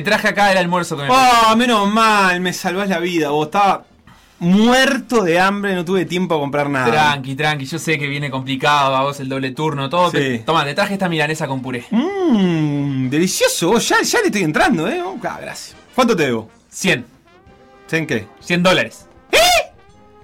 Te traje acá el almuerzo que me Oh, menos mal, me salvás la vida. Vos estaba muerto de hambre, no tuve tiempo a comprar nada. Tranqui, tranqui, yo sé que viene complicado, a vos el doble turno, todo. Sí. Toma, te traje esta milanesa con puré. Mmm, delicioso. Ya, ya le estoy entrando, ¿eh? Oh, ah, gracias. ¿Cuánto te debo? 100, ¿En qué? 100 dólares. ¿Eh?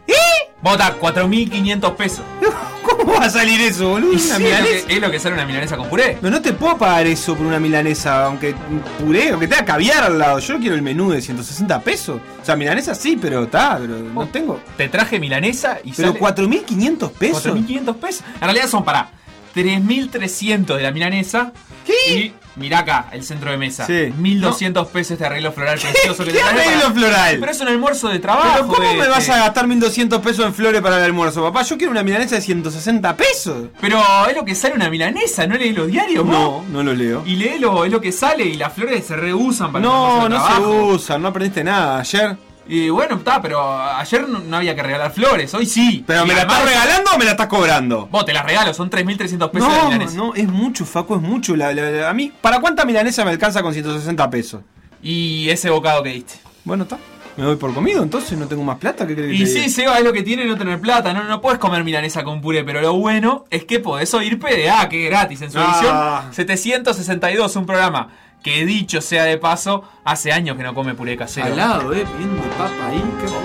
¿Eh? Vota, 4.500 pesos. ¿Cómo va a salir eso, boludo? Sí, es, lo que, es lo que sale una milanesa con puré. No, no te puedo pagar eso por una milanesa, aunque puré, aunque tenga caviar al lado. Yo quiero el menú de 160 pesos. O sea, milanesa sí, pero está, pero no tengo. Te traje milanesa y Pero sale 4.500 pesos. 4.500 pesos. En realidad son para 3.300 de la milanesa. ¿Qué? Y mirá acá, el centro de mesa. Sí. 1.200 pesos este arreglo floral precioso que ¿Qué te arreglo floral? Pero es un almuerzo de trabajo. Pero ¿cómo me este. vas a gastar 1200 pesos en flores para el almuerzo, papá? Yo quiero una milanesa de 160 pesos. Pero es lo que sale una milanesa, ¿no lees los diarios, No, vos? no lo leo. Y léelo, es lo que sale y las flores se reusan para el No, de no se trabajo. usan, no aprendiste nada. Ayer. Y bueno, está, pero ayer no, no había que regalar flores, hoy sí. ¿Pero Y me la estás regalando o me la estás cobrando? Vos te las regalo, son 3.300 pesos de No, milanesa. no, es mucho, Facu, es mucho. La- la- la- a mí, ¿para cuánta milanesa me alcanza con 160 pesos? Y ese bocado que diste. Bueno, está. Me doy por comido, entonces no tengo más plata. ¿Qué crees que Y sí? Seba, es lo que tiene no tener plata. No, no puedes comer milanesa con puré, pero lo bueno es que podés oír PDA, que es gratis. En su Ah. edición 762, un programa que dicho sea de paso, hace años que no come puré casero. Al lado, eh, pidiendo papa ahí, qué rico.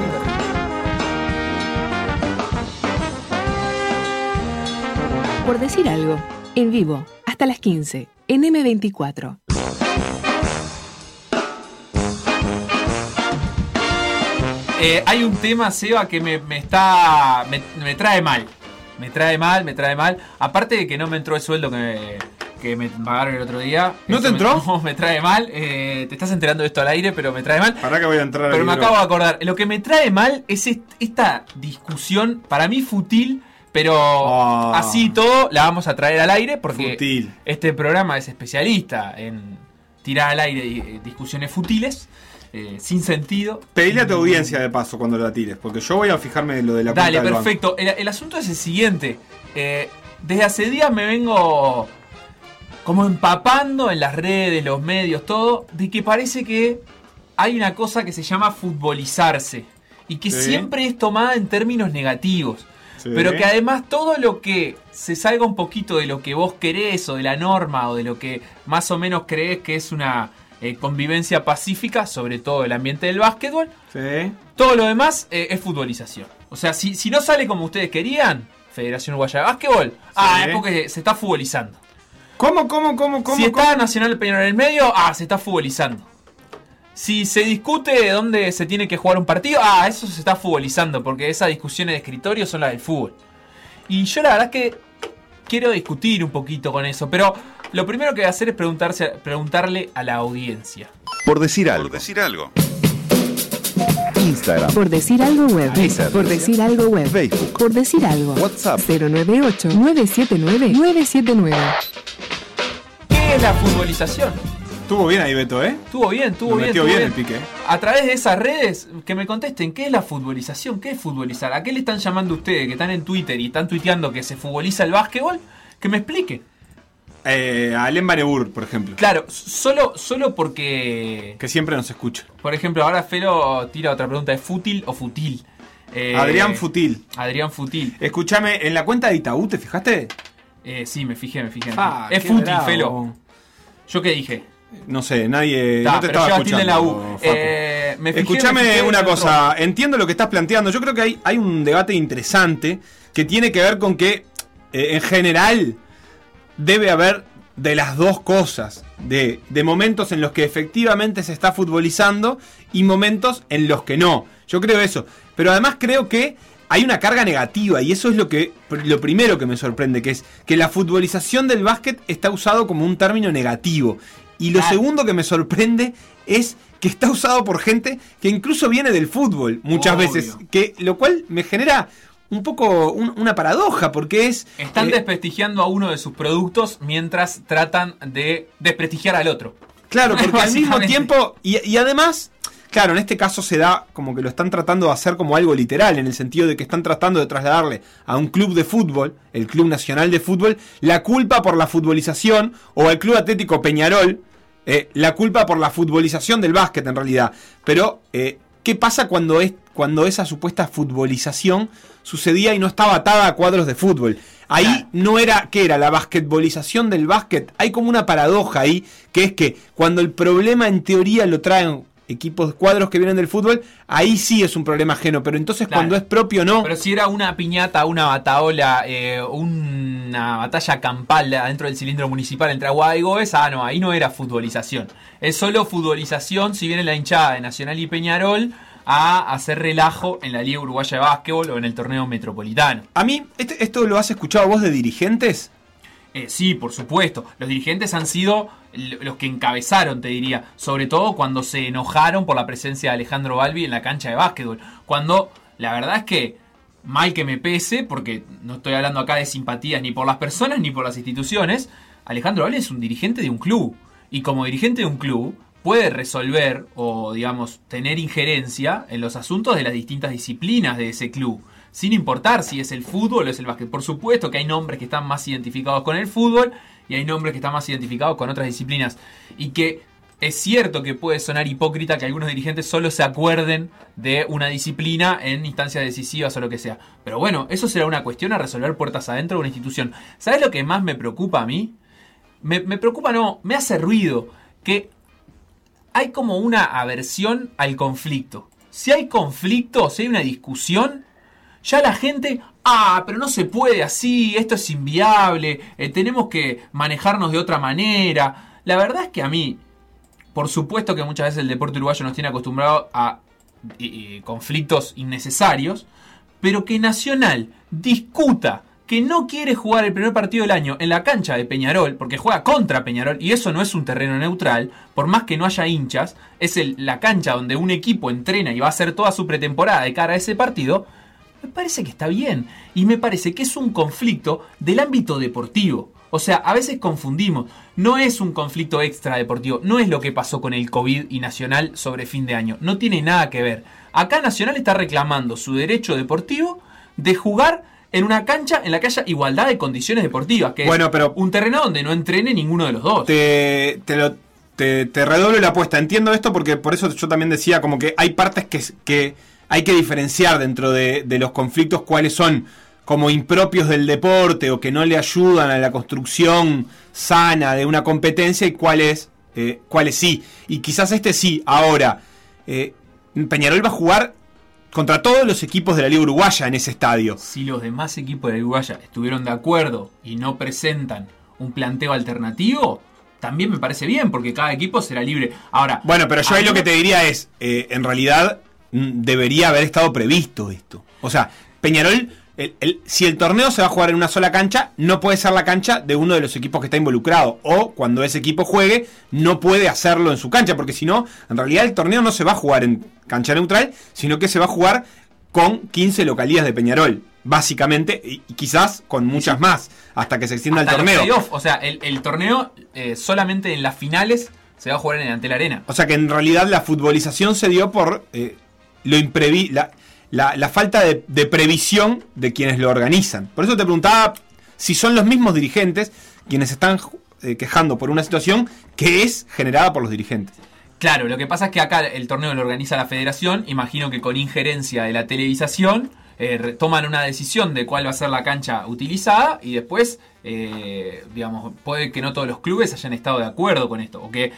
Por decir algo, en vivo, hasta las 15, en M24. Eh, hay un tema, Seba, que me, me está. Me, me trae mal. Me trae mal, me trae mal. Aparte de que no me entró el sueldo que me, que me pagaron el otro día. ¿No Eso te me- entró? no, me trae mal. Eh, te estás enterando de esto al aire, pero me trae mal. Para que voy a entrar Pero me libro. acabo de acordar. Lo que me trae mal es est- esta discusión, para mí fútil, pero Ah. así y todo la vamos a traer al aire porque Fútil. este programa es especialista en tirar al aire eh, discusiones fútiles, eh, sin sentido. Pedile a tu audiencia de paso cuando la tires, porque yo voy a fijarme en lo de la Dale, cuenta del banco. perfecto. El, el asunto es el siguiente. Eh, desde hace días me vengo como empapando en las redes, los medios, todo, de que parece que hay una cosa que se llama futbolizarse. Y que Sí. siempre es tomada en términos negativos. Sí. Pero que además todo lo que se salga un poquito de lo que vos querés o de la norma o de lo que más o menos crees que es una eh, convivencia pacífica, sobre todo el ambiente del básquetbol, Sí. todo lo demás eh, es futbolización. O sea, si, si no sale como ustedes querían, Federación Uruguaya de Básquetbol, ah, es porque se está futbolizando. ¿Cómo, cómo, cómo, cómo? si está cómo? Nacional Peñarol en el medio, ah, se está futbolizando. Si se discute de dónde se tiene que jugar un partido, ah, eso se está futbolizando, porque esas discusiones de escritorio son las del fútbol. Y yo la verdad es que quiero discutir un poquito con eso, pero lo primero que voy a hacer es preguntarse, preguntarle a la audiencia. Por decir algo. Por decir algo. Instagram, Por decir algo web. Twitter. Por decir algo web. Facebook, Por decir algo. WhatsApp. 098-979-979. ¿Qué es la futbolización? Estuvo bien ahí, Beto, ¿eh? Estuvo bien, estuvo bien. metió estuvo bien el pique. A través de esas redes, que me contesten, ¿qué es la futbolización? ¿Qué es futbolizar? ¿A qué le están llamando ustedes que están en Twitter y están tuiteando que se futboliza el básquetbol? Que me expliquen. Eh, a Alem Banebur, por ejemplo. Claro, solo, solo porque. Que siempre nos escucha. Por ejemplo, ahora Felo tira otra pregunta: ¿es fútil o futil? Eh, Adrián Futil. Adrián Futil. Escúchame, en la cuenta de Itaú, ¿te fijaste? Eh, sí, me fijé, me fijé. Ah, es fútil, bravo. Felo. ¿Yo qué dije? No sé, nadie. Ta, no te pero estaba escuchando. tilde en la U. Facu. Eh, me fijé, me Escúchame fijé en una otro- cosa, entiendo lo que estás planteando. Yo creo que hay, hay un debate interesante que tiene que ver con que, eh, en general, debe haber de las dos cosas. De, de momentos en los que efectivamente se está futbolizando y momentos en los que no. Yo creo eso. Pero además creo que hay una carga negativa y eso es lo que lo primero que me sorprende, que es que la futbolización del básquet está usado como un término negativo. Y lo Claro. segundo que me sorprende es que está usado por gente que incluso viene del fútbol muchas Obvio. veces, que lo cual me genera un poco un- una paradoja porque es Están eh, desprestigiando a uno de sus productos mientras tratan de desprestigiar al otro. Claro, porque al mismo tiempo, y, y además, claro, en este caso se da como que lo están tratando de hacer como algo literal, en el sentido de que están tratando de trasladarle a un club de fútbol, el Club Nacional de Fútbol, la culpa por la futbolización, o al Club Atlético Peñarol, eh, la culpa por la futbolización del básquet en realidad. Pero, eh, ¿qué pasa cuando, es, cuando esa supuesta futbolización sucedía y no estaba atada a cuadros de fútbol? Ahí Claro. no era, ¿qué era? La basquetbolización del básquet. Hay como una paradoja ahí, que es que cuando el problema en teoría lo traen equipos, cuadros que vienen del fútbol, ahí sí es un problema ajeno, pero entonces Claro. cuando es propio no. Pero si era una piñata, una bataola, eh, una batalla campal dentro del cilindro municipal entre Aguada y Goes, ah, no, ahí no era futbolización. Es solo futbolización si viene la hinchada de Nacional y Peñarol a hacer relajo en la Liga Uruguaya de Básquetbol o en el torneo metropolitano. A mí, este- ¿esto lo has escuchado vos de dirigentes? Eh, sí, por supuesto. Los dirigentes han sido los que encabezaron, te diría. Sobre todo cuando se enojaron por la presencia de Alejandro Balbi en la cancha de básquetbol. Cuando la verdad es que, mal que me pese, porque no estoy hablando acá de simpatías ni por las personas ni por las instituciones, Alejandro Balbi es un dirigente de un club. Y como dirigente de un club, puede resolver o, digamos, tener injerencia en los asuntos de las distintas disciplinas de ese club. Sin importar si es el fútbol o es el básquet. Por supuesto que hay nombres que están más identificados con el fútbol y hay nombres que están más identificados con otras disciplinas. Y que es cierto que puede sonar hipócrita que algunos dirigentes solo se acuerden de una disciplina en instancias decisivas o lo que sea. Pero bueno, eso será una cuestión a resolver puertas adentro de una institución. ¿Sabes lo que más me preocupa a mí? Me, preocupa, no, me hace ruido que hay como una aversión al conflicto. Si hay conflicto, si hay una discusión, ya la gente, ah, pero no se puede así, esto es inviable, eh, tenemos que manejarnos de otra manera. La verdad es que a mí, por supuesto que muchas veces el deporte uruguayo nos tiene acostumbrado a conflictos innecesarios, pero que Nacional discuta que no quiere jugar el primer partido del año en la cancha de Peñarol, porque juega contra Peñarol, y eso no es un terreno neutral, por más que no haya hinchas, es la cancha donde un equipo entrena y va a hacer toda su pretemporada de cara a ese partido, me parece que está bien. Y me parece que es un conflicto del ámbito deportivo. O sea, a veces confundimos. No es un conflicto extradeportivo. No es lo que pasó con el COVID y Nacional sobre fin de año. No tiene nada que ver. Acá Nacional está reclamando su derecho deportivo de jugar en una cancha en la que haya igualdad de condiciones deportivas. Que Bueno, es pero- un terreno donde no entrene ninguno de los dos. te, te, lo- te- te redoblo la apuesta. Entiendo esto porque por eso yo también decía como que hay partes que, que hay que diferenciar dentro de, de los conflictos cuáles son como impropios del deporte o que no le ayudan a la construcción sana de una competencia y cuáles, eh, cuáles sí. Y quizás este sí. Ahora, eh, Peñarol va a jugar contra todos los equipos de la Liga Uruguaya en ese estadio. Si los demás equipos de la Uruguaya estuvieron de acuerdo y no presentan un planteo alternativo, también me parece bien, porque cada equipo será libre. Ahora, Bueno, pero yo ahí lo que te diría es, eh, en realidad debería haber estado previsto esto. O sea, Peñarol, el- el- si el torneo se va a jugar en una sola cancha, no puede ser la cancha de uno de los equipos que está involucrado. O cuando ese equipo juegue, no puede hacerlo en su cancha, porque si no, en realidad el torneo no se va a jugar en cancha neutral, sino que se va a jugar con 15 localías de Peñarol. básicamente, y, quizás con muchas más, hasta que se extienda Hasta el torneo. o sea, el, el torneo eh, solamente en las finales se va a jugar en el Antel Arena. O sea que en realidad la futbolización se dio por eh, lo imprevi la, la- falta de, previsión de quienes lo organizan. Por eso te preguntaba si son los mismos dirigentes quienes están eh, quejando por una situación que es generada por los dirigentes. Claro, lo que pasa es que acá el torneo lo organiza la federación, imagino que con injerencia de la televisación eh, toman una decisión de cuál va a ser la cancha utilizada y después, eh, digamos, puede que no todos los clubes hayan estado de acuerdo con esto, o que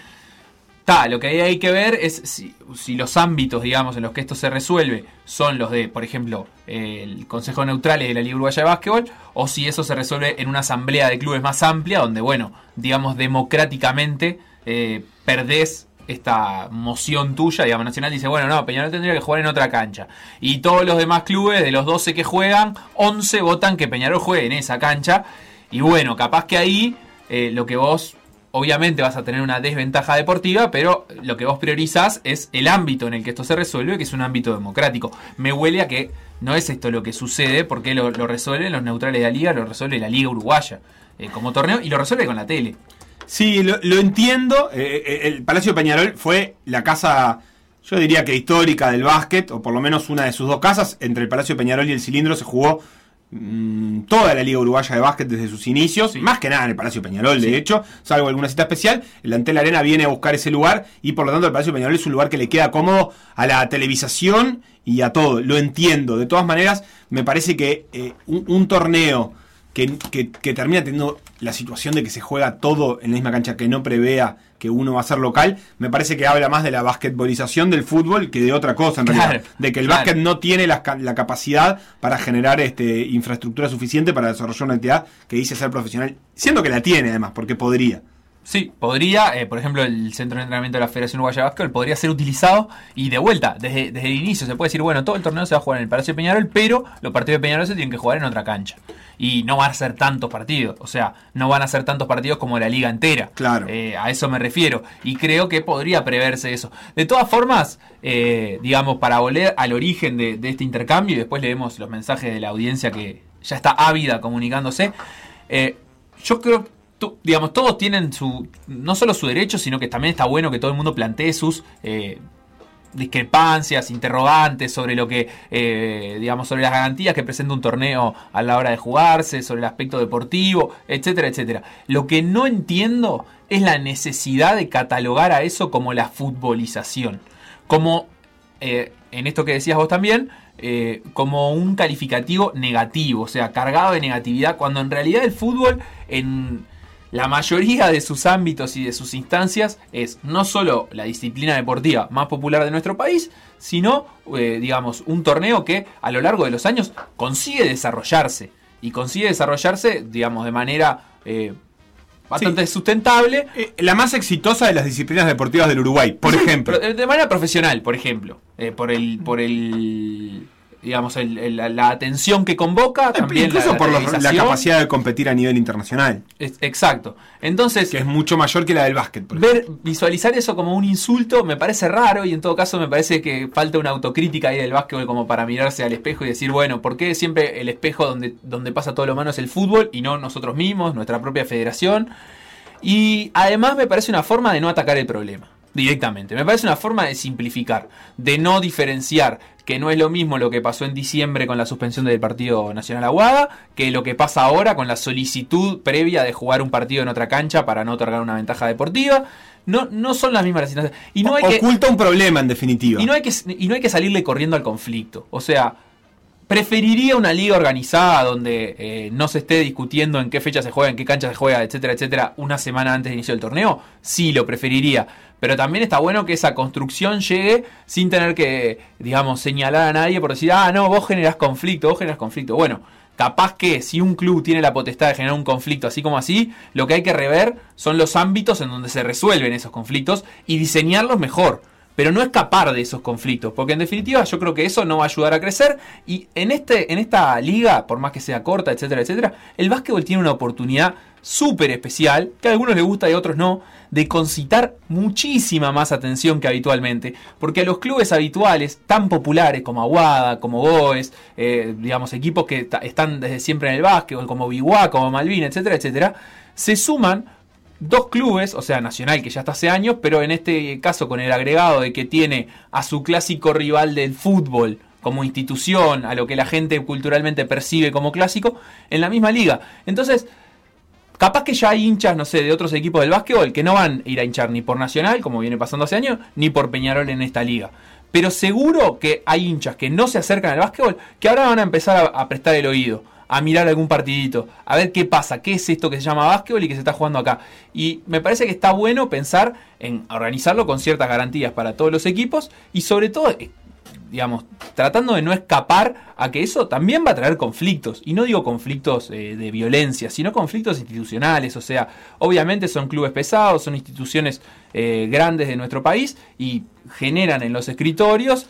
Ta, lo que hay que ver es si, los ámbitos, digamos, en los que esto se resuelve son los de, por ejemplo, el Consejo Neutrales de la Liga Uruguaya de Básquetbol, o si eso se resuelve en una asamblea de clubes más amplia, donde, bueno, digamos, democráticamente eh, perdés esta moción tuya, digamos, Nacional dice, bueno, no, Peñarol tendría que jugar en otra cancha. Y todos los demás clubes, de los 12 que juegan, 11 votan que Peñarol juegue en esa cancha. Y bueno, capaz que ahí eh, lo que vos obviamente vas a tener una desventaja deportiva, pero lo que vos priorizás es el ámbito en el que esto se resuelve, que es un ámbito democrático. Me huele a que no es esto lo que sucede, porque lo, lo resuelven los neutrales de la liga, lo resuelve la liga uruguaya eh, como torneo y lo resuelve con la tele. Sí, lo, entiendo. eh, eh, el Palacio Peñarol fue la casa, yo diría que histórica del básquet, o por lo menos una de sus dos casas. Entre el Palacio Peñarol y el Cilindro se jugó mm, toda la Liga Uruguaya de Básquet desde sus inicios. Sí. Más que nada en el Palacio Peñarol, de hecho, salvo alguna cita especial. El Antel Arena viene a buscar ese lugar y por lo tanto el Palacio Peñarol es un lugar que le queda cómodo a la televisación y a todo. Lo entiendo. De todas maneras, me parece que eh, un, un torneo que, que- que termina teniendo la situación de que se juega todo en la misma cancha, que no prevea que uno va a ser local, me parece que habla más de la basquetbolización del fútbol que de otra cosa, en Claro, realidad. De que el claro. básquet no tiene la, ca- la capacidad para generar este, infraestructura suficiente para desarrollar una actividad que dice ser profesional, siendo que la tiene además, porque podría. Sí, podría, eh, por ejemplo, el centro de entrenamiento de la Federación Uruguaya de Básquetbol podría ser utilizado y de vuelta, desde, desde el inicio se puede decir, bueno, todo el torneo se va a jugar en el Palacio de Peñarol, pero los partidos de Peñarol se tienen que jugar en otra cancha. Y no van a ser tantos partidos, o sea, no van a ser tantos partidos como la liga entera. Claro. Eh, a eso me refiero. Y creo que podría preverse eso. De todas formas, eh, digamos, para volver al origen de, de este intercambio y después leemos los mensajes de la audiencia que ya está ávida comunicándose, eh, yo creo digamos, todos tienen su, no solo su derecho, sino que también está bueno que todo el mundo plantee sus eh, discrepancias, interrogantes sobre lo que, eh, digamos, sobre las garantías que presenta un torneo a la hora de jugarse, sobre el aspecto deportivo, etcétera, etcétera. Lo que no entiendo es la necesidad de catalogar a eso como la futbolización, como eh, en esto que decías vos también, eh, como un calificativo negativo, o sea, cargado de negatividad, cuando en realidad el fútbol en la mayoría de sus ámbitos y de sus instancias es no solo la disciplina deportiva más popular de nuestro país, sino, eh, digamos, un torneo que a lo largo de los años consigue desarrollarse. Y consigue desarrollarse, digamos, de manera eh, bastante sustentable, Eh, la más exitosa de las disciplinas deportivas del Uruguay, por ejemplo. de manera profesional, por ejemplo. por el. por el. Digamos, el- el- la, la atención que convoca. También Incluso la, la por la capacidad de competir a nivel internacional, Es- exacto. Entonces. que es mucho mayor que la del básquet. por. Ver, visualizar eso como un insulto me parece raro y en todo caso me parece que falta una autocrítica ahí del básquetbol como para mirarse al espejo y decir, bueno, ¿por qué siempre el espejo donde, donde pasa todo lo malo es el fútbol y no nosotros mismos, nuestra propia federación? Y además me parece una forma de no atacar el problema directamente. Me parece una forma de simplificar, de no diferenciar que no es lo mismo lo que pasó en diciembre con la suspensión del Partido Nacional Aguada que lo que pasa ahora con la solicitud previa de jugar un partido en otra cancha para no otorgar una ventaja deportiva. No, no son las mismas las. Y no hay que, Oculta un problema, en definitiva. y no hay que, y no hay que salirle corriendo al conflicto. O sea, preferiría una liga organizada donde eh, no se esté discutiendo en qué fecha se juega, en qué cancha se juega, etcétera, etcétera, una semana antes de inicio del torneo. Sí, lo preferiría. Pero también está bueno que esa construcción llegue sin tener que, digamos, señalar a nadie por decir, ah, no, vos generás conflicto, vos generás conflicto. Bueno, capaz que si un club tiene la potestad de generar un conflicto así como así, lo que hay que rever son los ámbitos en donde se resuelven esos conflictos y diseñarlos mejor pero no escapar de esos conflictos, porque en definitiva yo creo que eso no va a ayudar a crecer. Y en este en esta liga, por más que sea corta, etcétera, etcétera, el básquetbol tiene una oportunidad súper especial, que a algunos les gusta y a otros no, de concitar muchísima más atención que habitualmente, porque a los clubes habituales, tan populares como Aguada, como Goes, eh, digamos, equipos que están desde siempre en el básquet, como Biguá, como Malvin, etcétera, etcétera, se suman dos clubes, o sea, Nacional que ya está hace años, pero en este caso con el agregado de que tiene a su clásico rival del fútbol como institución, a lo que la gente culturalmente percibe como clásico, en la misma liga. Entonces, capaz que ya hay hinchas, no sé, de otros equipos del básquetbol que no van a ir a hinchar ni por Nacional, como viene pasando hace años, ni por Peñarol en esta liga. Pero seguro que hay hinchas que no se acercan al básquetbol que ahora van a empezar a prestar el oído a mirar algún partidito, a ver qué pasa, qué es esto que se llama básquetbol y que se está jugando acá. Y me parece que está bueno pensar en organizarlo con ciertas garantías para todos los equipos y sobre todo, eh, digamos, tratando de no escapar a que eso también va a traer conflictos. Y no digo conflictos eh, de violencia, sino conflictos institucionales. O sea, obviamente son clubes pesados, son instituciones eh, grandes de nuestro país y generan en los escritorios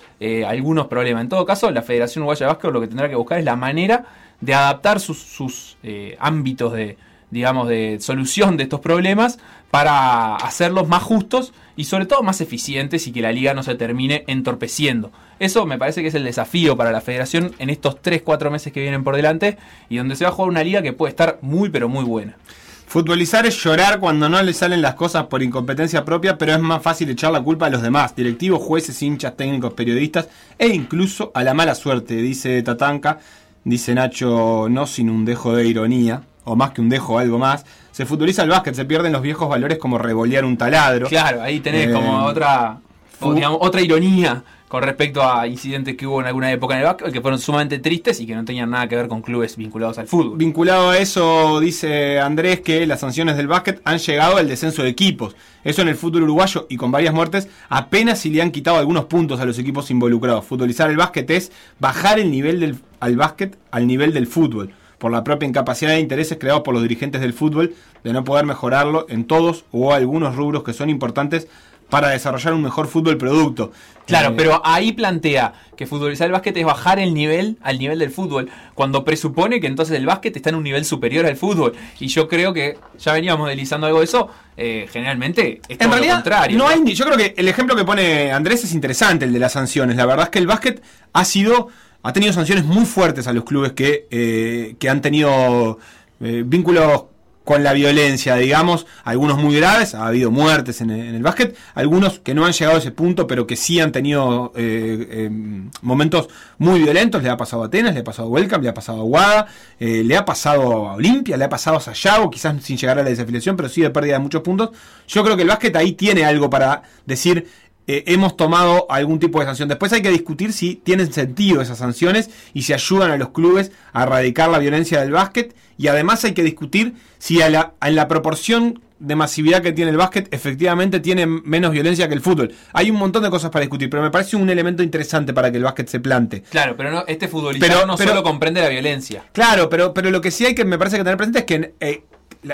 algunos problemas. En todo caso, la Federación Uruguaya de Básquetbol lo que tendrá que buscar es la manera de adaptar sus, eh, ámbitos de, digamos, de solución de estos problemas para hacerlos más justos y sobre todo más eficientes y que la liga no se termine entorpeciendo. Eso me parece que es el desafío para la federación en estos 3-4 meses que vienen por delante y donde se va a jugar una liga que puede estar muy pero muy buena. Futbolizar es llorar cuando no le salen las cosas por incompetencia propia, pero es más fácil echar la culpa a los demás, directivos, jueces, hinchas, técnicos, periodistas e incluso a la mala suerte, dice Tatanka. Dice Nacho, no sin un dejo de ironía, o más que un dejo, algo más. Se futuriza el básquet, se pierden los viejos valores como revolear un taladro. Claro, ahí tenés como eh, otra, otra ironía con respecto a incidentes que hubo en alguna época en el básquet que fueron sumamente tristes y que no tenían nada que ver con clubes vinculados al fútbol. Vinculado a eso, dice Andrés que las sanciones del básquet han llegado al descenso de equipos. Eso en el fútbol uruguayo y con varias muertes apenas si le han quitado algunos puntos a los equipos involucrados. Futbolizar el básquet es bajar el nivel del al básquet al nivel del fútbol por la propia incapacidad de intereses creados por los dirigentes del fútbol de no poder mejorarlo en todos o algunos rubros que son importantes para desarrollar un mejor fútbol producto. Claro, eh, pero ahí plantea que futbolizar el básquet es bajar el nivel al nivel del fútbol, cuando presupone que entonces el básquet está en un nivel superior al fútbol. Y yo creo que ya veníamos deslizando algo de eso, eh, generalmente es en realidad, contrario. No hay, yo creo que el ejemplo que pone Andrés es interesante, el de las sanciones. La verdad es que el básquet ha sido, ha tenido sanciones muy fuertes a los clubes que, eh, que han tenido vínculos con la violencia, digamos, algunos muy graves, ha habido muertes en el, básquet, algunos que no han llegado a ese punto, pero que sí han tenido eh, em, momentos muy violentos, le ha pasado a Atenas, le ha pasado a Welcome, le ha pasado a Guada, eh, le ha pasado a Olimpia, le ha pasado a Sayago, quizás sin llegar a la desafiliación, pero sí de pérdida de muchos puntos. Yo creo que el básquet ahí tiene algo para decir, eh, hemos tomado algún tipo de sanción. Después hay que discutir si tienen sentido esas sanciones y si ayudan a los clubes a erradicar la violencia del básquet. Y además hay que discutir si a la, en la proporción de masividad que tiene el básquet efectivamente tiene menos violencia que el fútbol. Hay un montón de cosas para discutir, pero me parece un elemento interesante para que el básquet se plante. Claro, pero no, este futbolista no solo comprende la violencia. Claro, pero, pero lo que sí hay que me parece que tener presente es que, eh,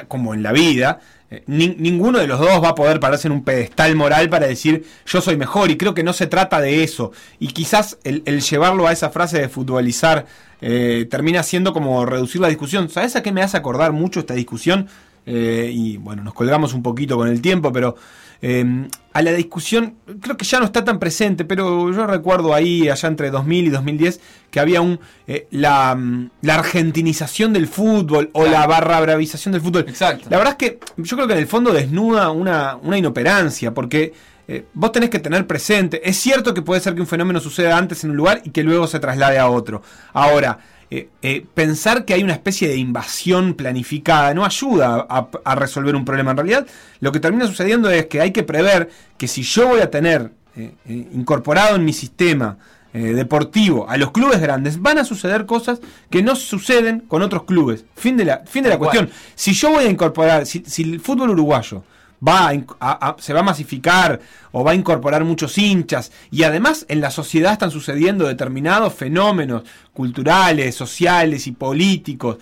como en la vida, eh, ninguno de los dos va a poder pararse en un pedestal moral para decir yo soy mejor y creo que no se trata de eso. Y quizás el, llevarlo a esa frase de futbolizar eh, termina siendo como reducir la discusión. ¿Sabes a qué me hace acordar mucho esta discusión? Eh, y bueno, nos colgamos un poquito con el tiempo, pero Em, a la discusión, creo que ya no está tan presente, pero yo recuerdo ahí, allá entre 2000 y 2010, que había un eh, la, mm, la, argentinización del fútbol o la barra bravización del fútbol. Exacto. La verdad es que yo creo que en el fondo desnuda una, una inoperancia, porque eh, vos tenés que tener presente, es cierto que puede ser que un fenómeno suceda antes en un lugar y que luego se traslade a otro. Ahora, eh, eh, pensar que hay una especie de invasión planificada no ayuda a, resolver un problema. En realidad, lo que termina sucediendo es que hay que prever que si yo voy a tener eh, incorporado en mi sistema deportivo a los clubes grandes, van a suceder cosas que no suceden con otros clubes. Fin de la, fin de la cuestión. Si yo voy a incorporar, si el fútbol uruguayo va a, se va a masificar o va a incorporar muchos hinchas. Y además en la sociedad están sucediendo determinados fenómenos culturales, sociales y políticos.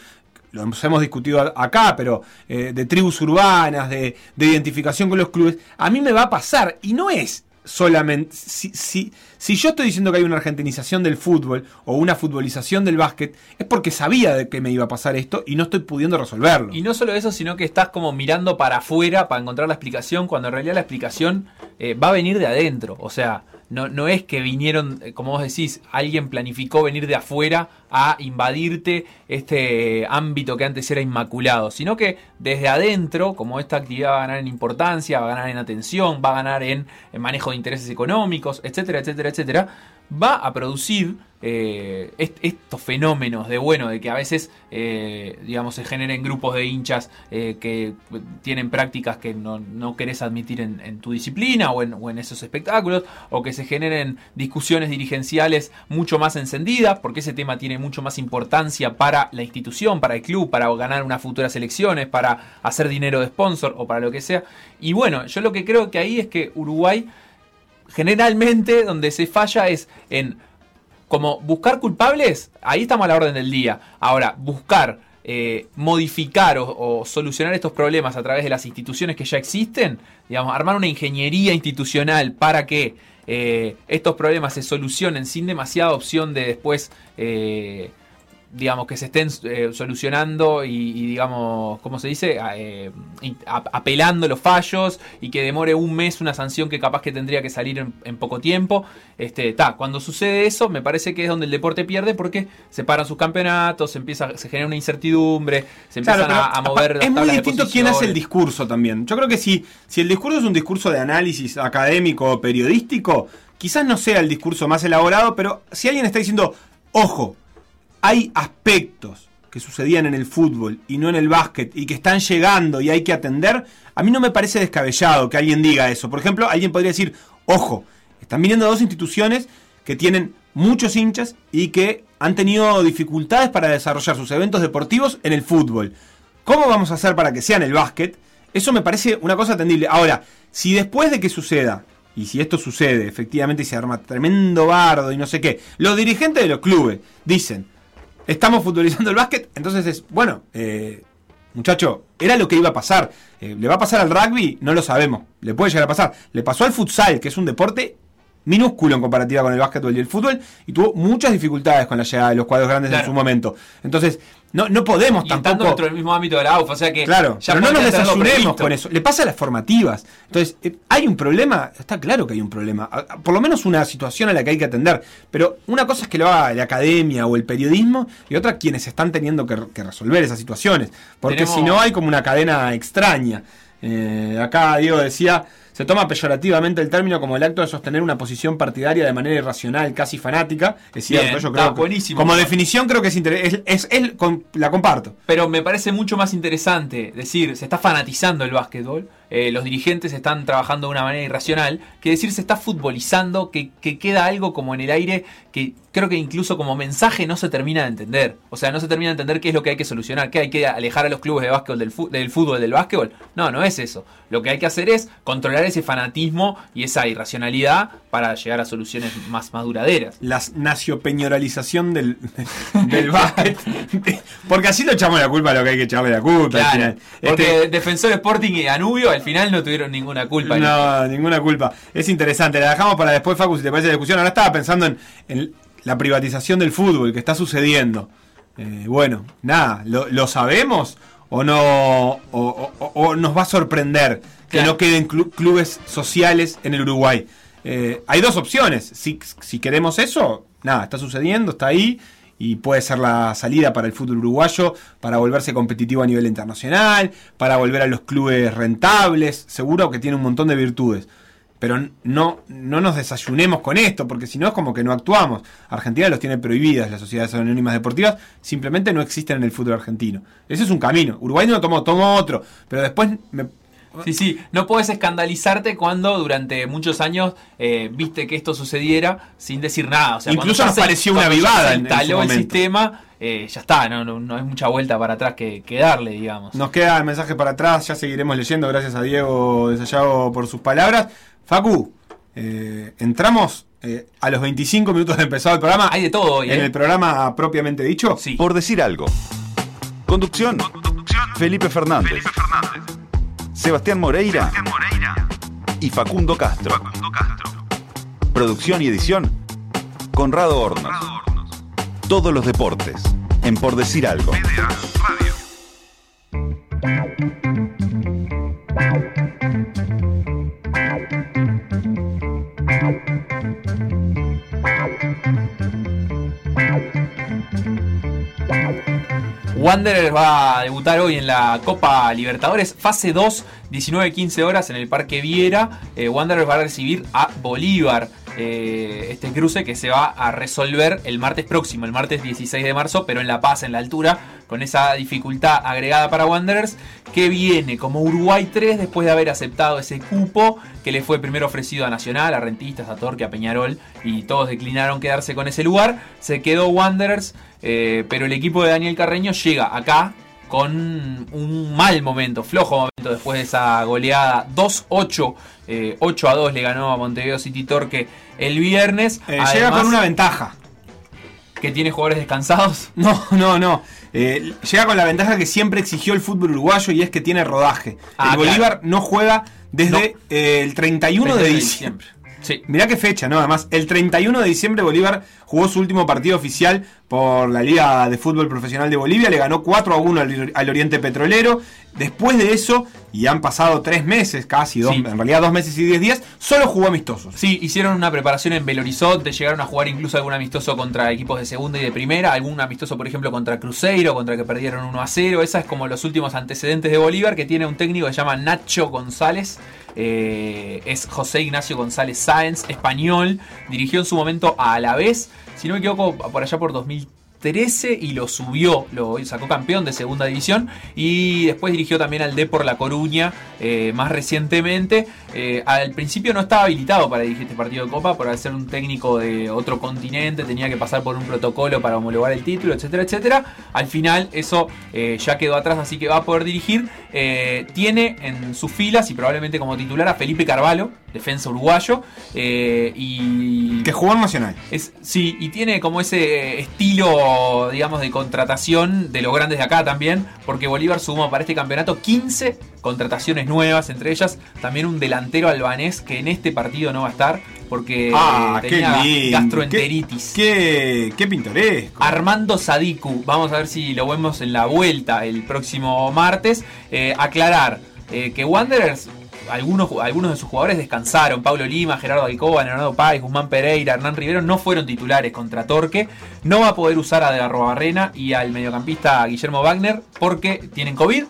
Lo hemos discutido acá, pero eh, de tribus urbanas, de, de identificación con los clubes, a mí me va a pasar y no es solamente. Si, si, si yo estoy diciendo que hay una argentinización del fútbol o una futbolización del básquet, es porque sabía de que me iba a pasar esto y no estoy pudiendo resolverlo. Y no solo eso, sino que estás como mirando para afuera para encontrar la explicación, cuando en realidad la explicación eh, va a venir de adentro. O sea, no, no es que vinieron, eh, como vos decís, alguien planificó venir de afuera a invadirte este ámbito que antes era inmaculado, sino que desde adentro, como esta actividad va a ganar en importancia, va a ganar en atención, va a ganar en, en manejo de intereses económicos, etcétera, etcétera, etcétera, va a producir eh, est- estos fenómenos de bueno, de que a veces, eh, digamos, se generen grupos de hinchas eh, que tienen prácticas que no, no querés admitir en, en tu disciplina o en, o en esos espectáculos, o que se generen discusiones dirigenciales mucho más encendidas, porque ese tema tiene mucho más importancia para la institución, para el club, para ganar unas futuras elecciones, para hacer dinero de sponsor o para lo que sea. Y bueno, yo lo que creo que ahí es que Uruguay generalmente donde se falla es en como buscar culpables, ahí estamos a la orden del día. Ahora, buscar eh, modificar o, solucionar estos problemas a través de las instituciones que ya existen, digamos, armar una ingeniería institucional para que eh, estos problemas se solucionen sin demasiada opción de después, eh, digamos, que se estén eh, solucionando y, y, digamos, ¿cómo se dice? A- eh, apelando los fallos y que demore un mes una sanción que capaz que tendría que salir en, en poco tiempo. Este, ta, cuando sucede eso, me parece que es donde el deporte pierde porque se paran sus campeonatos, se empieza, se genera una incertidumbre, se empiezan a, a mover es muy distinto quién hace el discurso también. Yo creo que si, si el discurso es un discurso de análisis académico o periodístico, quizás no sea el discurso más elaborado, pero si alguien está diciendo, ojo, hay aspectos que sucedían en el fútbol y no en el básquet y que están llegando y hay que atender, a mí no me parece descabellado que alguien diga eso. Por ejemplo, alguien podría decir, ojo, están viniendo dos instituciones que tienen muchos hinchas y que han tenido dificultades para desarrollar sus eventos deportivos en el fútbol. ¿Cómo vamos a hacer para que sea en el básquet? Eso me parece una cosa atendible. Ahora, si después de que suceda, y si esto sucede efectivamente se arma tremendo bardo y no sé qué, los dirigentes de los clubes dicen, estamos futbolizando el básquet, entonces es, bueno, eh, muchacho, era lo que iba a pasar. Eh, ¿Le va a pasar al rugby? No lo sabemos. Le puede llegar a pasar. Le pasó al futsal, que es un deporte minúsculo en comparativa con el básquetbol y el fútbol, y tuvo muchas dificultades con la llegada de los cuadros grandes en su momento. Entonces, no, no podemos Y estando tampoco... dentro del mismo ámbito de la AUF, o sea que Claro, ya pero no nos desayunemos con eso. Le pasa a las formativas. Entonces, eh, ¿hay un problema? Está claro que hay un problema. Por lo menos una situación a la que hay que atender. Pero una cosa es que lo haga la academia o el periodismo y otra quienes están teniendo que, que resolver esas situaciones. Porque Tenemos- si no hay como una cadena extraña. Eh, acá Diego decía, se toma peyorativamente el término como el acto de sostener una posición partidaria de manera irracional, casi fanática. Es cierto, Bien, yo creo que buenísimo. como definición creo que es, inter- es, es- la comparto. Pero me parece mucho más interesante decir, se está fanatizando el básquetbol, eh, los dirigentes están trabajando de una manera irracional, que decir se está futbolizando, que, que queda algo como en el aire que creo que incluso como mensaje no se termina de entender. O sea, no se termina de entender qué es lo que hay que solucionar, que hay que alejar a los clubes de básquetbol del, del fútbol del básquetbol. No, no es eso. Lo que hay que hacer es controlar ese fanatismo y esa irracionalidad para llegar a soluciones más, más duraderas. la naciopeñoralización del, del básquet. Porque así lo echamos la culpa a lo que hay que echarle la culpa. al final. porque Este, Defensor Sporting y Danubio al final no tuvieron ninguna culpa. no, ninguna culpa. Es interesante. La dejamos para después, Facu, si te parece la discusión. Ahora estaba pensando en, en la privatización del fútbol que está sucediendo. Eh, bueno, nada, ¿lo, lo sabemos o no? O, o- o- o nos va a sorprender que Claro. no queden clu- clubes sociales en el Uruguay. Eh, hay dos opciones. Si, si queremos eso, nada, está sucediendo, está ahí. Y puede ser la salida para el fútbol uruguayo, para volverse competitivo a nivel internacional, para volver a los clubes rentables. Seguro que tiene un montón de virtudes. Pero no, no nos desayunemos con esto, porque si no es como que no actuamos. Argentina los tiene prohibidas, las sociedades anónimas deportivas simplemente no existen en el fútbol argentino. Ese es un camino. Uruguay no lo tomó, otro. Pero después me, Sí, sí, no puedes escandalizarte cuando durante muchos años eh, viste que esto sucediera sin decir nada. O sea, Incluso nos se- pareció una vivada Se en instaló el sistema, eh, ya está, no, no, no hay mucha vuelta para atrás que, que darle, digamos. Nos queda el mensaje para atrás, ya seguiremos leyendo, gracias a Diego Desayado por sus palabras. Facu, eh, entramos eh, a los 25 minutos de empezado el programa. Hay de todo hoy, En ¿eh? el programa propiamente dicho. Sí. Por decir algo. Conducción. Felipe Fernández. Sebastián Moreira. Y Facundo Castro. Producción y edición, Conrado Hornos. Todos los deportes, en Por Decir Algo. Wanderers va a debutar hoy en la Copa Libertadores, fase 2, 19-15 horas en el Parque Viera. Eh, Wanderers va a recibir a Bolívar. eh, este cruce que se va a resolver el martes próximo, el martes 16 de marzo, pero en La Paz, en la altura, con esa dificultad agregada para Wanderers, que viene como Uruguay 3 después de haber aceptado ese cupo que le fue primero ofrecido a Nacional, a Rentistas, a Torque, a Peñarol, y todos declinaron quedarse con ese lugar. Se quedó Wanderers, eh, pero el equipo de Daniel Carreño llega acá con un mal momento, flojo momento después de esa goleada 2-8, eh, 8 a 2 le ganó a Montevideo City Torque el viernes. Eh, llega con una ventaja. que tiene jugadores descansados. No, no, no. Eh, llega con la ventaja que siempre exigió el fútbol uruguayo y es que tiene rodaje. Ah, el Bolívar no juega desde eh, el 31 de diciembre. Sí. Mirá qué fecha, ¿no? Además, el 31 de diciembre Bolívar jugó su último partido oficial por la Liga de Fútbol Profesional de Bolivia, le ganó 4 a 1 al, al Oriente Petrolero. Después de eso, y han pasado 3 meses, casi, dos, Sí. en realidad 2 meses y 10 días, solo jugó amistosos. Sí, hicieron una preparación en Belo Horizonte, llegaron a jugar incluso algún amistoso contra equipos de segunda y de primera, algún amistoso, por ejemplo, contra Cruzeiro, contra que perdieron 1 a 0. Esa es como los últimos antecedentes de Bolívar, que tiene un técnico que se llama Nacho González. Eh, es José Ignacio González Sáenz, español. Dirigió en su momento a Alavés, si no me equivoco, por allá por 2013 y lo subió, lo sacó campeón de segunda división y después dirigió también al Depor La Coruña eh, más recientemente. Eh, al principio no estaba habilitado para dirigir este partido de Copa por ser un técnico de otro continente, tenía que pasar por un protocolo para homologar el título, etcétera, etcétera. Al final eso eh, ya quedó atrás, así que va a poder dirigir. Tiene en sus filas y probablemente como titular a Felipe Carvalho, defensa uruguayo, eh, y Que jugó en Nacional. es, sí, y tiene como ese estilo, digamos, de contratación de los grandes de acá también, porque Bolívar sumó para este campeonato 15 contrataciones nuevas, entre ellas también un delantero albanés que en este partido no va a estar porque Ah, qué tenía gastroenteritis. Qué, qué pintoresco. Armando Sadiku, vamos a ver si lo vemos en la vuelta el próximo martes. Eh, aclarar eh, que Wanderers, algunos, algunos de sus jugadores descansaron. Pablo Lima, Gerardo Alcoba, Leonardo Páez, Guzmán Pereira, Hernán Rivero no fueron titulares contra Torque. No va a poder usar a De la Barrena y al mediocampista Guillermo Wagner porque tienen COVID.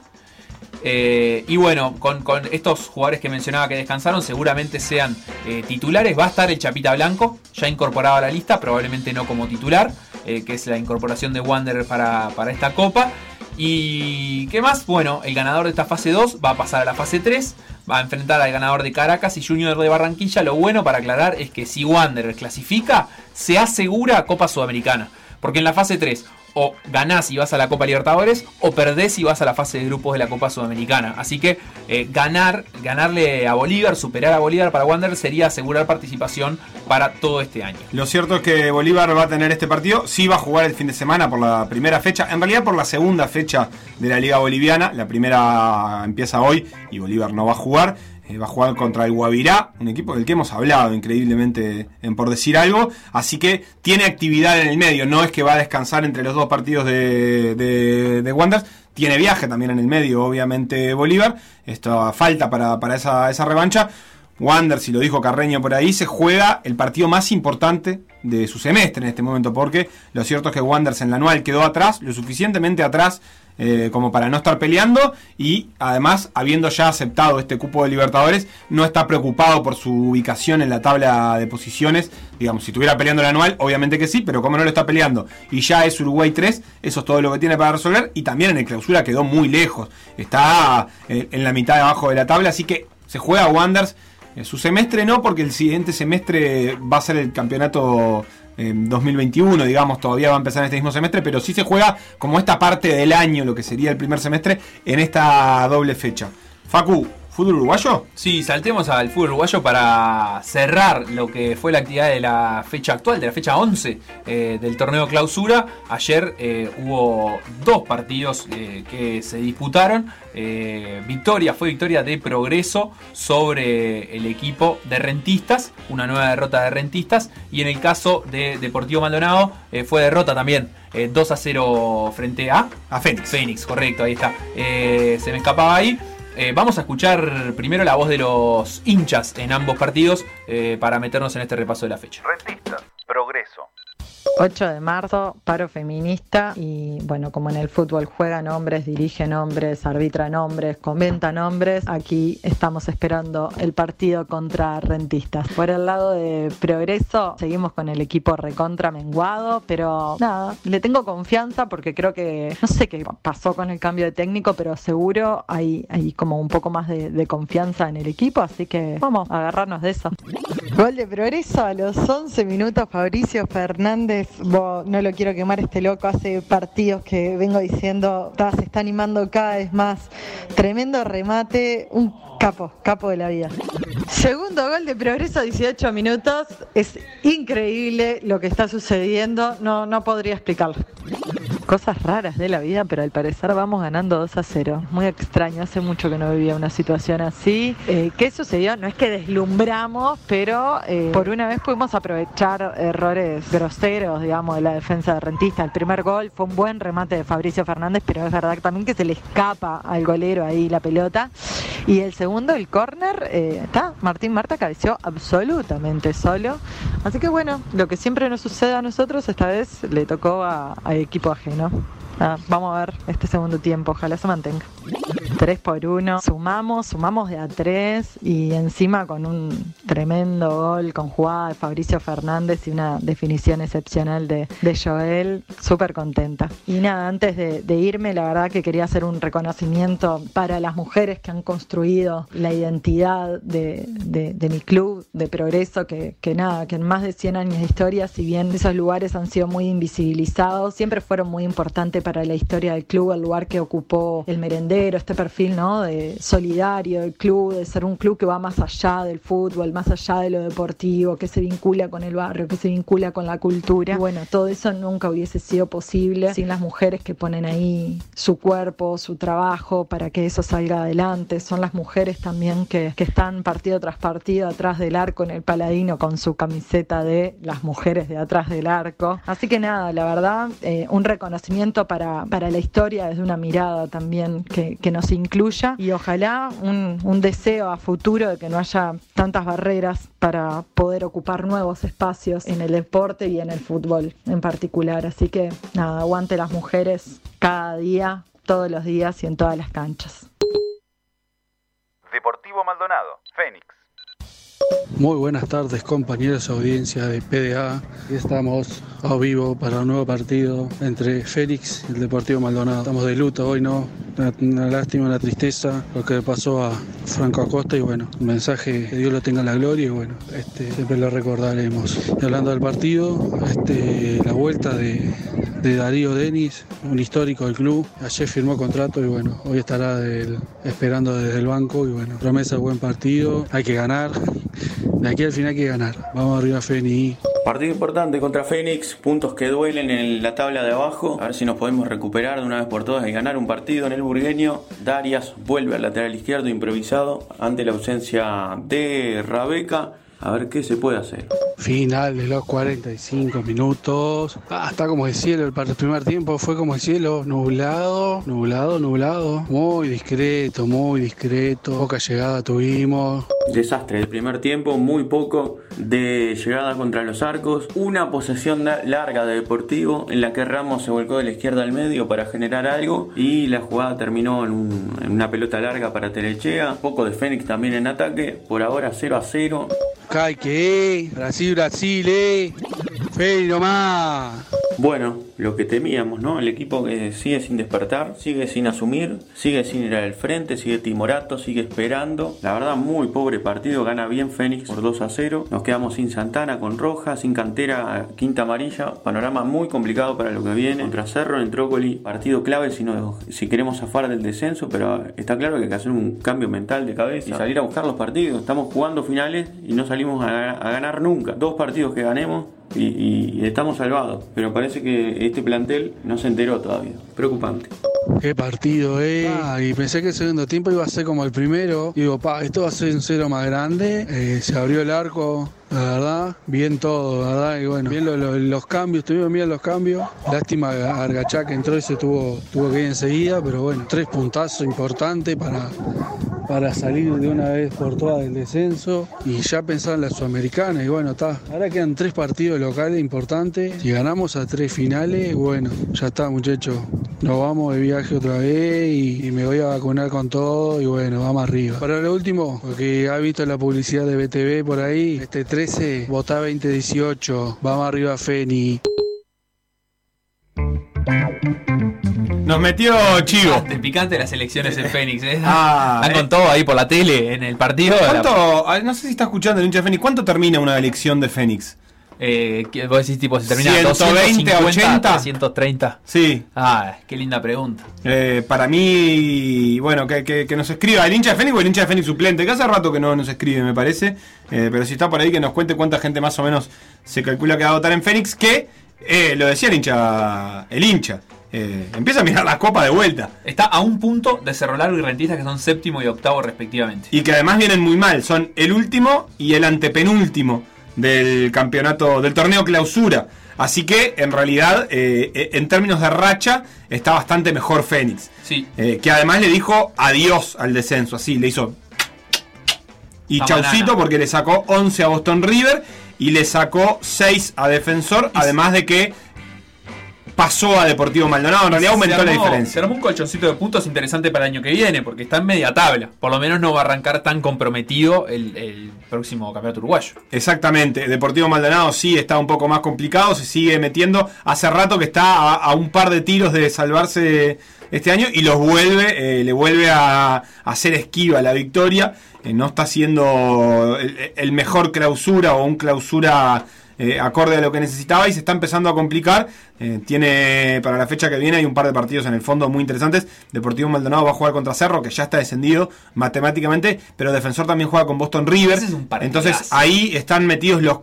Eh, y bueno, con, con estos jugadores que mencionaba que descansaron, seguramente sean eh, titulares. Va a estar el Chapita Blanco, ya incorporado a la lista, probablemente no como titular, eh, que es la incorporación de Wanderer para, para esta copa. Y qué más, bueno, el ganador de esta fase 2 va a pasar a la fase 3, va a enfrentar al ganador de Caracas y Junior de Barranquilla. Lo bueno para aclarar es que si Wanderer clasifica, se asegura Copa Sudamericana. Porque en la fase 3 o ganás y vas a la Copa Libertadores o perdés y vas a la fase de grupos de la Copa Sudamericana. Así que eh, ganar, ganarle a Bolívar, superar a Bolívar para Wander sería asegurar participación para todo este año. Lo cierto es que Bolívar va a tener este partido. Sí va a jugar el fin de semana por la primera fecha. En realidad por la segunda fecha de la Liga Boliviana. La primera empieza hoy y Bolívar no va a jugar. Eh, va a jugar contra el Guavirá, un equipo del que hemos hablado increíblemente en por decir algo. Así que tiene actividad en el medio. No es que va a descansar entre los dos partidos de, de, de Wanderers. Tiene viaje también en el medio, obviamente, Bolívar. Esto falta para, para esa, esa revancha. Wander, si lo dijo Carreño por ahí, se juega el partido más importante de su semestre en este momento, porque lo cierto es que Wanders en la anual quedó atrás, lo suficientemente atrás eh, como para no estar peleando, y además, habiendo ya aceptado este cupo de Libertadores, no está preocupado por su ubicación en la tabla de posiciones. Digamos, si estuviera peleando el anual, obviamente que sí, pero como no lo está peleando y ya es Uruguay 3, eso es todo lo que tiene para resolver, y también en el clausura quedó muy lejos, está eh, en la mitad de abajo de la tabla, así que se juega Wanders. Eh, Su semestre no, porque el siguiente semestre va a ser el campeonato 2021, digamos, todavía va a empezar en este mismo semestre, pero sí se juega como esta parte del año, lo que sería el primer semestre, en esta doble fecha. Facu, ¿Fútbol uruguayo? Sí, saltemos al fútbol uruguayo para cerrar lo que fue la actividad de la fecha actual, de la fecha 11 eh, del torneo clausura. Ayer eh, hubo dos partidos eh, que se disputaron. Victoria, fue victoria de progreso sobre el equipo de rentistas, una nueva derrota de rentistas. Y en el caso de Deportivo Maldonado fue derrota también. eh, 2 a 0 frente a A Fénix. Fénix, correcto, ahí está. Se me escapaba ahí. Eh, vamos a escuchar primero la voz de los hinchas en ambos partidos eh, para meternos en este repaso de la fecha. Rentistas, progreso. 8 de marzo, paro feminista y bueno, como en el fútbol juegan hombres, dirigen hombres, arbitran hombres, comentan hombres, aquí estamos esperando el partido contra rentistas. Por el lado de progreso, seguimos con el equipo recontra menguado, pero nada, le tengo confianza porque creo que, no sé qué pasó con el cambio de técnico, pero seguro hay, hay como un poco más de, de confianza en el equipo, así que vamos a agarrarnos de eso. Gol de progreso a los 11 minutos, Fabricio Fernández. No lo quiero quemar este loco, hace partidos que vengo diciendo, se está animando cada vez más. Tremendo remate, un capo, capo de la vida. Segundo gol de progreso, 18 minutos. Es increíble lo que está sucediendo, no, no podría explicarlo. Cosas raras de la vida, pero al parecer vamos ganando 2 a 0. Muy extraño, hace mucho que no vivía una situación así. Eh, ¿Qué sucedió? No es que deslumbramos, pero eh, por una vez pudimos aprovechar errores groseros, digamos, de la defensa de Rentista. El primer gol fue un buen remate de Fabricio Fernández, pero es verdad también que se le escapa al golero ahí la pelota. Y el segundo, el córner, eh, está, Martín Marta cabeció absolutamente solo. Así que bueno, lo que siempre nos sucede a nosotros, esta vez le tocó a, equipo ajeno. Ah, vamos a ver este segundo tiempo, ojalá se mantenga. 3 por 1, sumamos, sumamos de a 3 y encima con un tremendo gol con jugada de Fabricio Fernández y una definición excepcional de, de Joel, súper contenta. Y nada, antes de, irme, la verdad que quería hacer un reconocimiento para las mujeres que han construido la identidad de, de- de mi club de progreso, que, que nada, que en más de 100 años de historia, si bien esos lugares han sido muy invisibilizados, siempre fueron muy importantes para la historia del club, el lugar que ocupó el merendero, este perfil ¿no? de solidario del club, de ser un club que va más allá del fútbol, más allá de lo deportivo, que se vincula con el barrio, que se vincula con la cultura. Bueno, todo eso nunca hubiese sido posible sin las mujeres que ponen ahí su cuerpo, su trabajo para que eso salga adelante. Son las mujeres también que, que están partido tras partido atrás del arco en el Paladino con su camiseta de las mujeres de atrás del arco. Así que nada, la verdad, eh, un reconocimiento para, para la historia desde una mirada también que, que nos incluya y ojalá un, un deseo a futuro de que no haya tantas barreras para poder ocupar nuevos espacios en el deporte y en el fútbol en particular. Así que nada, aguante las mujeres cada día, todos los días y en todas las canchas. Deportivo Maldonado, Fénix. Muy buenas tardes compañeros audiencia de PDA. Estamos a vivo para un nuevo partido entre Félix y el Deportivo Maldonado. Estamos de luto hoy, ¿no? Una, lástima, una tristeza lo que pasó a Franco Acosta y bueno, un mensaje que Dios lo tenga en la gloria y bueno, este, siempre lo recordaremos. Y hablando del partido, este, la vuelta de, de Darío Denis, un histórico del club. Ayer firmó contrato y bueno, hoy estará esperando desde el banco y bueno, promesa buen partido, hay que ganar. De aquí al final hay que ganar. Vamos arriba, Feni. Partido importante contra Fénix, puntos que duelen en la tabla de abajo. A ver si nos podemos recuperar de una vez por todas y ganar un partido en el burgueño. Darias vuelve al lateral izquierdo improvisado ante la ausencia de Rabeca. A ver qué se puede hacer. Final de los 45 minutos. Ah, está como el cielo. El primer tiempo fue como el cielo. Nublado, nublado, nublado. Muy discreto, muy discreto. Poca llegada tuvimos. Desastre del primer tiempo, muy poco de llegada contra los arcos, una posesión larga de Deportivo en la que Ramos se volcó de la izquierda al medio para generar algo y la jugada terminó en, un- en una pelota larga para Telechea, poco de Fénix también en ataque, por ahora 0 a 0. Cay que Brasil, Brasil, eh. Feni nomás. Bueno, lo que temíamos, ¿no? El equipo que sigue sin despertar, sigue sin asumir, sigue sin ir al frente, sigue timorato, sigue esperando. La verdad, muy pobre partido, gana bien Fénix por 2 a 0. Nos quedamos sin Santana, con Roja, sin cantera, quinta amarilla. Panorama muy complicado para lo que viene. Contra Cerro, en Trócoli, partido clave si, no, si queremos zafar del descenso, pero está claro que hay que hacer un cambio mental de cabeza y salir a buscar los partidos. Estamos jugando finales y no salimos a, ganar nunca. Dos partidos que ganemos y, estamos salvados. Pero parece que este plantel no se enteró todavía. Preocupante. Qué partido, eh. Ah, y pensé que el segundo tiempo iba a ser como el primero. Digo, pa, esto va a ser un cero más grande. Eh, se abrió el arco, la verdad, bien todo, verdad, y bueno, bien lo, lo, los cambios, estuvieron bien los cambios. Lástima Argachá que entró y se tuvo, tuvo que ir enseguida, pero bueno, tres puntazos importantes para, para salir de una vez por todas del descenso y ya pensar en la Sudamericana. Y bueno, está. Ahora quedan tres partidos locales importantes. Si ganamos a tres finales, bueno, ya está, muchachos. Nos vamos de viaje otra vez y, y, me voy a vacunar con todo y bueno, vamos arriba. Para lo último, porque ha visto la publicidad de BTV por ahí, este 13, votá 2018, vamos arriba Feni. Nos metió Chivo. Te picante las elecciones en Fénix. ¿eh? Ah, Están con todo ahí por la tele en el partido. ¿Cuánto, no sé si está escuchando el hincha de Fénix, ¿cuánto termina una elección de Fénix? Eh, vos decís tipo, se termina 120, 80, 130. Sí. Ah, qué linda pregunta. Eh, para mí, bueno, que, que, que, nos escriba el hincha de Fénix o el hincha de Fénix suplente, que hace rato que no nos escribe, me parece. Eh, pero si está por ahí, que nos cuente cuánta gente más o menos se calcula que va a votar en Fénix, que eh, lo decía el hincha, el hincha. Eh, empieza a mirar la copa de vuelta. Está a un punto de Cerro Largo y Rentistas que son séptimo y octavo respectivamente. Y que además vienen muy mal. Son el último y el antepenúltimo del campeonato, del torneo clausura. Así que en realidad, eh, en términos de racha, está bastante mejor Fénix. Sí. Eh, que además le dijo adiós al descenso. Así, le hizo. Y chaucito porque le sacó 11 a Boston River y le sacó 6 a Defensor. Además de que pasó a Deportivo Maldonado. En realidad aumentó armó, la diferencia. Se armó un colchoncito de puntos interesante para el año que viene, porque está en media tabla. Por lo menos no va a arrancar tan comprometido el, el próximo campeonato uruguayo. Exactamente. Deportivo Maldonado sí está un poco más complicado, se sigue metiendo. Hace rato que está a, a un par de tiros de salvarse este año y los vuelve, eh, le vuelve a, a, hacer esquiva la victoria. Eh, no está siendo el, el mejor clausura o un clausura eh, acorde a lo que necesitaba y se está empezando a complicar. Eh, tiene para la fecha que viene hay un par de partidos en el fondo muy interesantes. Deportivo Maldonado va a jugar contra Cerro, que ya está descendido matemáticamente, pero Defensor también juega con Boston River. Es Entonces ahí están metidos los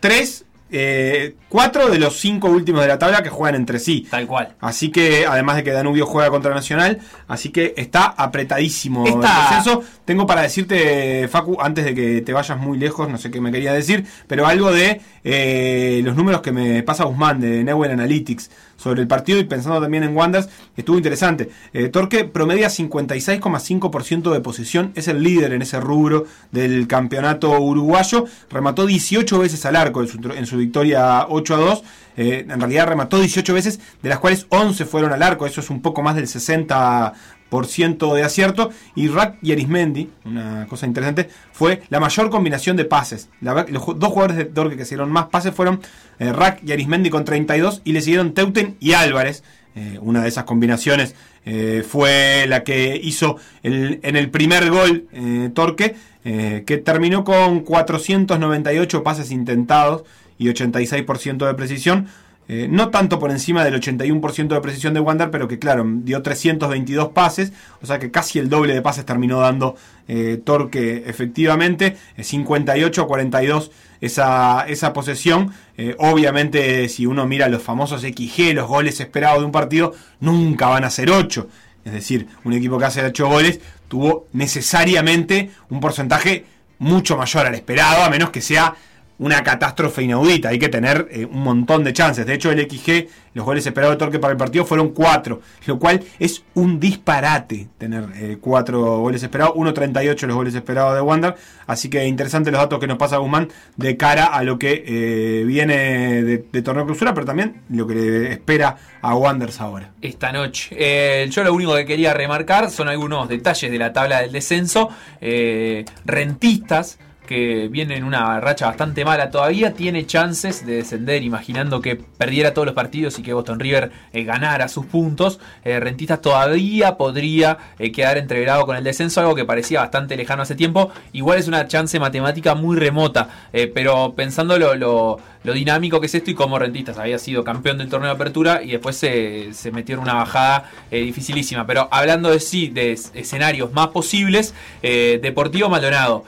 tres eh, cuatro de los cinco últimos de la tabla que juegan entre sí. Tal cual. Así que, además de que Danubio juega contra Nacional, así que está apretadísimo está... el descenso. Tengo para decirte, Facu, antes de que te vayas muy lejos, no sé qué me quería decir, pero algo de eh, los números que me pasa Guzmán de Neuer Analytics sobre el partido y pensando también en Wanders, estuvo interesante. Eh, Torque promedia 56,5% de posesión, es el líder en ese rubro del campeonato uruguayo, remató 18 veces al arco en su, en su victoria 8 a 2. Eh, en realidad remató 18 veces, de las cuales 11 fueron al arco, eso es un poco más del 60 de acierto y Rack y Arismendi, una cosa interesante, fue la mayor combinación de pases. Los dos jugadores de Torque que hicieron más pases fueron eh, Rack y Arismendi con 32 y le siguieron Teuten y Álvarez. Eh, una de esas combinaciones eh, fue la que hizo el, en el primer gol Torque, que terminó con 498 pases intentados y 86% de precisión. Eh, no tanto por encima del 81% de precisión de Wander, pero que claro, dio 322 pases, o sea que casi el doble de pases terminó dando eh, Torque efectivamente, 58 a 42 esa, esa posesión. Eh, obviamente si uno mira los famosos XG, los goles esperados de un partido, nunca van a ser 8. Es decir, un equipo que hace 8 goles tuvo necesariamente un porcentaje mucho mayor al esperado, a menos que sea una catástrofe inaudita. Hay que tener eh, un montón de chances. De hecho, el XG, los goles esperados de Torque para el partido fueron 4, lo cual es un disparate tener 4 eh, goles esperados. 1.38 los goles esperados de Wander. Así que interesante los datos que nos pasa Guzmán de cara a lo que eh, viene de, torneo clausura, pero también lo que le espera a Wanders ahora. Esta noche. Eh, yo lo único que quería remarcar son algunos detalles de la tabla del descenso. rentistas que viene en una racha bastante mala, todavía tiene chances de descender, imaginando que perdiera todos los partidos y que Boston River eh, ganara sus puntos. Eh, Rentistas todavía podría eh, quedar entreverado con el descenso, algo que parecía bastante lejano hace tiempo. Igual es una chance matemática muy remota, pero pensando lo, lo, dinámico que es esto y como Rentistas había sido campeón del torneo de apertura y después se, se metió en una bajada dificilísima. Pero hablando de sí, de escenarios más posibles, Deportivo Maldonado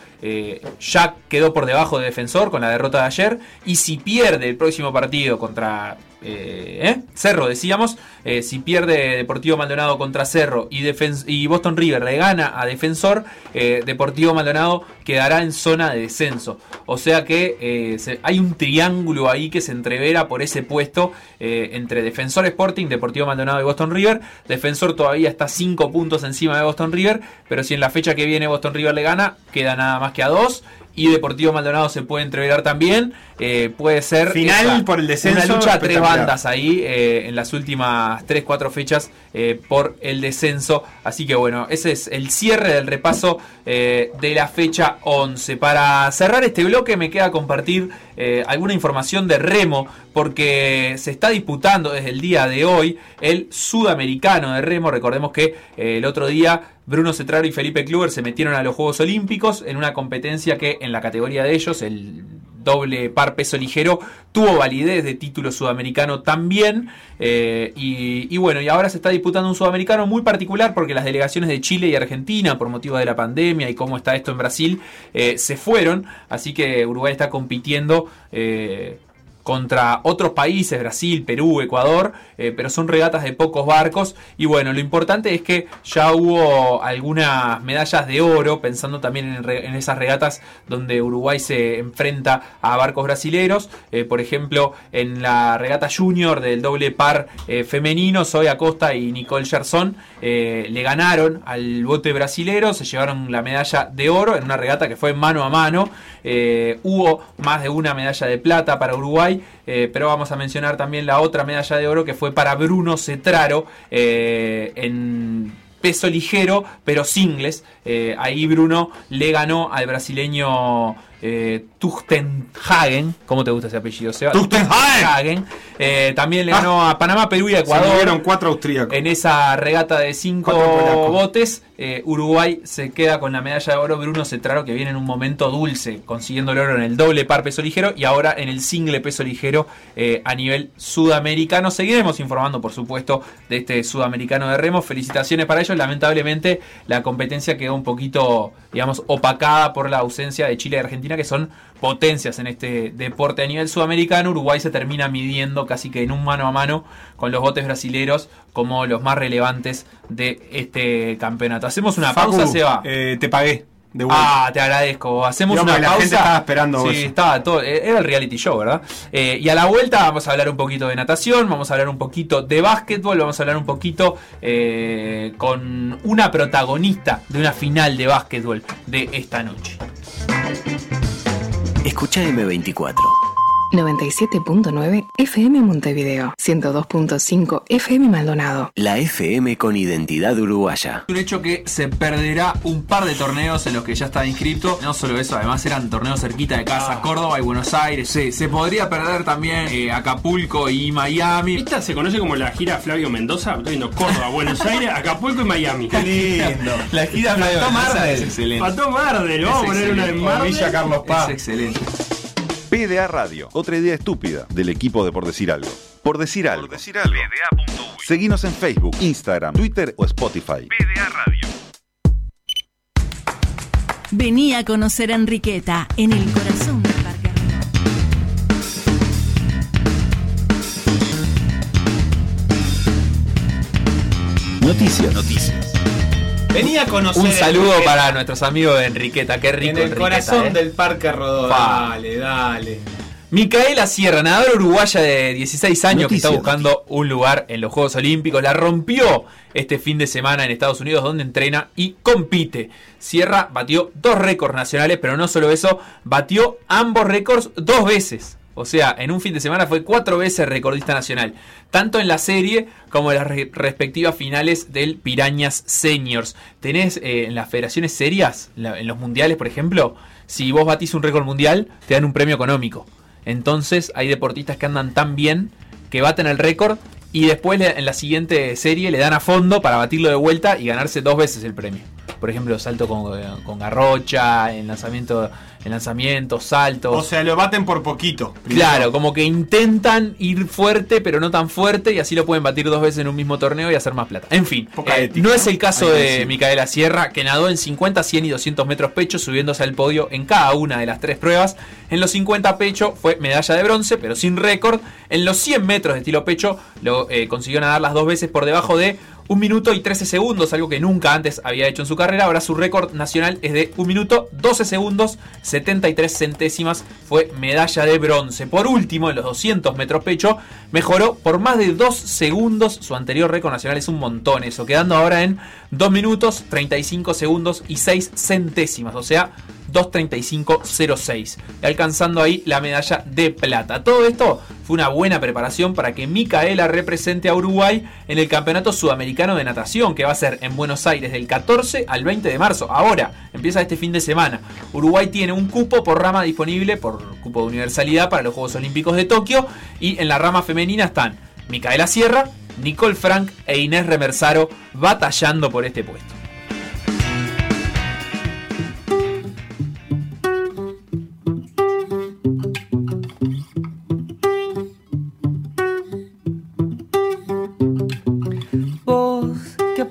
ya quedó por debajo de Defensor con la derrota de ayer y si pierde el próximo partido contra eh, ¿eh? Cerro, decíamos, eh, si pierde Deportivo Maldonado contra Cerro y, Boston River le gana a Defensor, Deportivo Maldonado quedará en zona de descenso. O sea que hay un triángulo ahí que se entrevera por ese puesto entre Defensor Sporting, Deportivo Maldonado y Boston River. Defensor todavía está 5 puntos encima de Boston River, pero si en la fecha que viene Boston River le gana, queda nada más que a 2 y Deportivo Maldonado se puede entreverar también. Eh, puede ser final por el descenso. Una lucha a tres bandas ahí eh, en las últimas 3-4 fechas eh, por el descenso. Así que bueno, ese es el cierre del repaso de la fecha 11. Para cerrar este bloque me queda compartir alguna información de remo porque se está disputando desde el día de hoy el sudamericano de remo. Recordemos que el otro día Bruno Cetraro y Felipe Kluber se metieron a los Juegos Olímpicos en una competencia que en la categoría de ellos, el doble par peso ligero, tuvo validez de título sudamericano también. Eh, y, bueno, y ahora se está disputando un sudamericano muy particular porque las delegaciones de Chile y Argentina, por motivo de la pandemia y cómo está esto en Brasil, eh, se fueron. Así que Uruguay está compitiendo. Eh, contra otros países, Brasil, Perú, Ecuador, eh, pero son regatas de pocos barcos. Y bueno, lo importante es que ya hubo algunas medallas de oro, pensando también en, esas regatas donde Uruguay se enfrenta a barcos brasileros. Eh, por ejemplo, en la regata junior del doble par eh, femenino, Zoe Acosta y Nicole Gerson le ganaron al bote brasilero, se llevaron la medalla de oro en una regata que fue mano a mano. hubo más de una medalla de plata para Uruguay eh, pero vamos a mencionar también la otra medalla de oro que fue para Bruno Cetraro eh, en peso ligero, pero singles. Eh, ahí Bruno le ganó al brasileño eh, Tuchtenhagen. ¿Cómo te gusta ese apellido? Tuchtenhagen. Eh, también le ganó a Panamá, Perú y Ecuador. Se cuatro austríacos. En esa regata de cinco botes, eh, Uruguay se queda con la medalla de oro. Bruno Cetraro, que viene en un momento dulce, consiguiendo el oro en el doble par peso ligero y ahora en el single peso ligero eh, a nivel sudamericano. Seguiremos informando, por supuesto, de este sudamericano de remo. Felicitaciones para ellos. Lamentablemente, la competencia quedó un poquito, digamos, opacada por la ausencia de Chile y Argentina, que son potencias en este deporte a nivel sudamericano. Uruguay se termina midiendo casi que en un mano a mano con los botes brasileros como los más relevantes de este campeonato. Hacemos una pausa, Seba. Eh, te pagué. De ah, te agradezco. Hacemos una la pausa. Gente estaba esperando. Sí, estaba todo. Eh, era el reality show, ¿verdad? Eh, y a la vuelta vamos a hablar un poquito de natación, vamos a hablar un poquito de básquetbol, vamos a hablar un poquito eh, con una protagonista de una final de básquetbol de esta noche. Escucha M24. 97.9 FM Montevideo, 102.5 FM Maldonado. La FM con identidad uruguaya. Un hecho que se perderá un par de torneos en los que ya está inscrito. No solo eso, además eran torneos cerquita de casa, ah. Córdoba y Buenos Aires. Sí, se podría perder también eh, Acapulco y Miami. Esta se conoce como la gira Flavio Mendoza. Estoy viendo Córdoba, Buenos Aires, Acapulco y Miami. Qué lindo. La gira Flavio Mendoza es excelente. Pató Marder, vamos a poner una en Villa Carlos Paz. Es excelente. PDA Radio, otra idea estúpida del equipo de Por Decir Algo. Por Decir Algo. Por decir algo. Seguinos en Facebook, Instagram, Twitter o Spotify. PDA Radio. Vení a conocer a Enriqueta en el corazón del Parque Noticias. Noticias. Venía a conocer. Un saludo para nuestros amigos de Enriqueta, qué rico. En el corazón ¿eh? del Parque Rodó. Dale, dale. Micaela Sierra, nadadora uruguaya de 16 años que está buscando un lugar en los Juegos Olímpicos, la rompió este fin de semana en Estados Unidos donde entrena y compite. Sierra batió dos récords nacionales, pero no solo eso, batió ambos récords dos veces. O sea, en un fin de semana fue cuatro veces recordista nacional, tanto en la serie como en las respectivas finales del Pirañas Seniors. Tenés eh, en las federaciones serias, en los mundiales, por ejemplo, si vos batís un récord mundial, te dan un premio económico. Entonces hay deportistas que andan tan bien que baten el récord y después en la siguiente serie le dan a fondo para batirlo de vuelta y ganarse dos veces el premio. Por ejemplo, salto con, con garrocha, en lanzamiento, en lanzamientos, saltos. O sea, lo baten por poquito. Claro, como que intentan ir fuerte, pero no tan fuerte, y así lo pueden batir dos veces en un mismo torneo y hacer más plata. En fin, eh, no es el caso de. Micaela Sierra, que nadó en 50, 100 y 200 metros pecho, subiéndose al podio en cada una de las tres pruebas. En los 50 pecho fue medalla de bronce, pero sin récord. En los 100 metros de estilo pecho lo eh, consiguió nadar las dos veces por debajo de 1 minuto y 13 segundos, algo que nunca antes había hecho en su carrera. Ahora su récord nacional es de 1 minuto 12 segundos 73 centésimas. Fue medalla de bronce. Por último, en los 200 metros pecho, mejoró por más de 2 segundos. Su anterior récord nacional es un montón eso, quedando ahora en 2 minutos 35 segundos y 6 centésimas. O sea, 2.35.06, alcanzando ahí la medalla de plata. Todo esto fue una buena preparación para que Micaela represente a Uruguay en el Campeonato Sudamericano de Natación, que va a ser en Buenos Aires del 14 al 20 de marzo. Ahora, empieza este fin de semana. Uruguay tiene un cupo por rama disponible, por cupo de universalidad para los Juegos Olímpicos de Tokio, y en la rama femenina están Micaela Sierra, Nicole Frank e Inés Remersaro batallando por este puesto.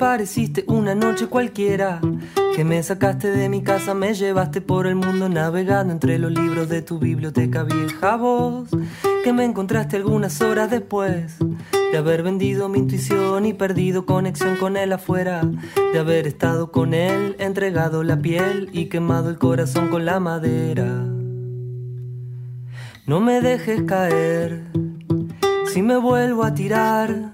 Apareciste una noche cualquiera, que me sacaste de mi casa, me llevaste por el mundo navegando entre los libros de tu biblioteca vieja. Vos que me encontraste algunas horas después de haber vendido mi intuición y perdido conexión con él afuera, de haber estado con él, entregado la piel y quemado el corazón con la madera. No me dejes caer, si me vuelvo a tirar.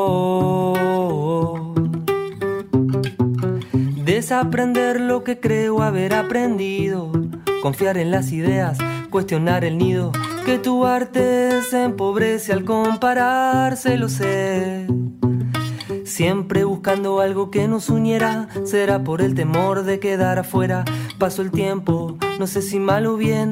Desaprender lo que creo haber aprendido. Confiar en las ideas, cuestionar el nido. Que tu arte se empobrece al compararse, lo sé. Siempre buscando algo que nos uniera, será por el temor de quedar afuera. Pasó el tiempo, no sé si mal o bien,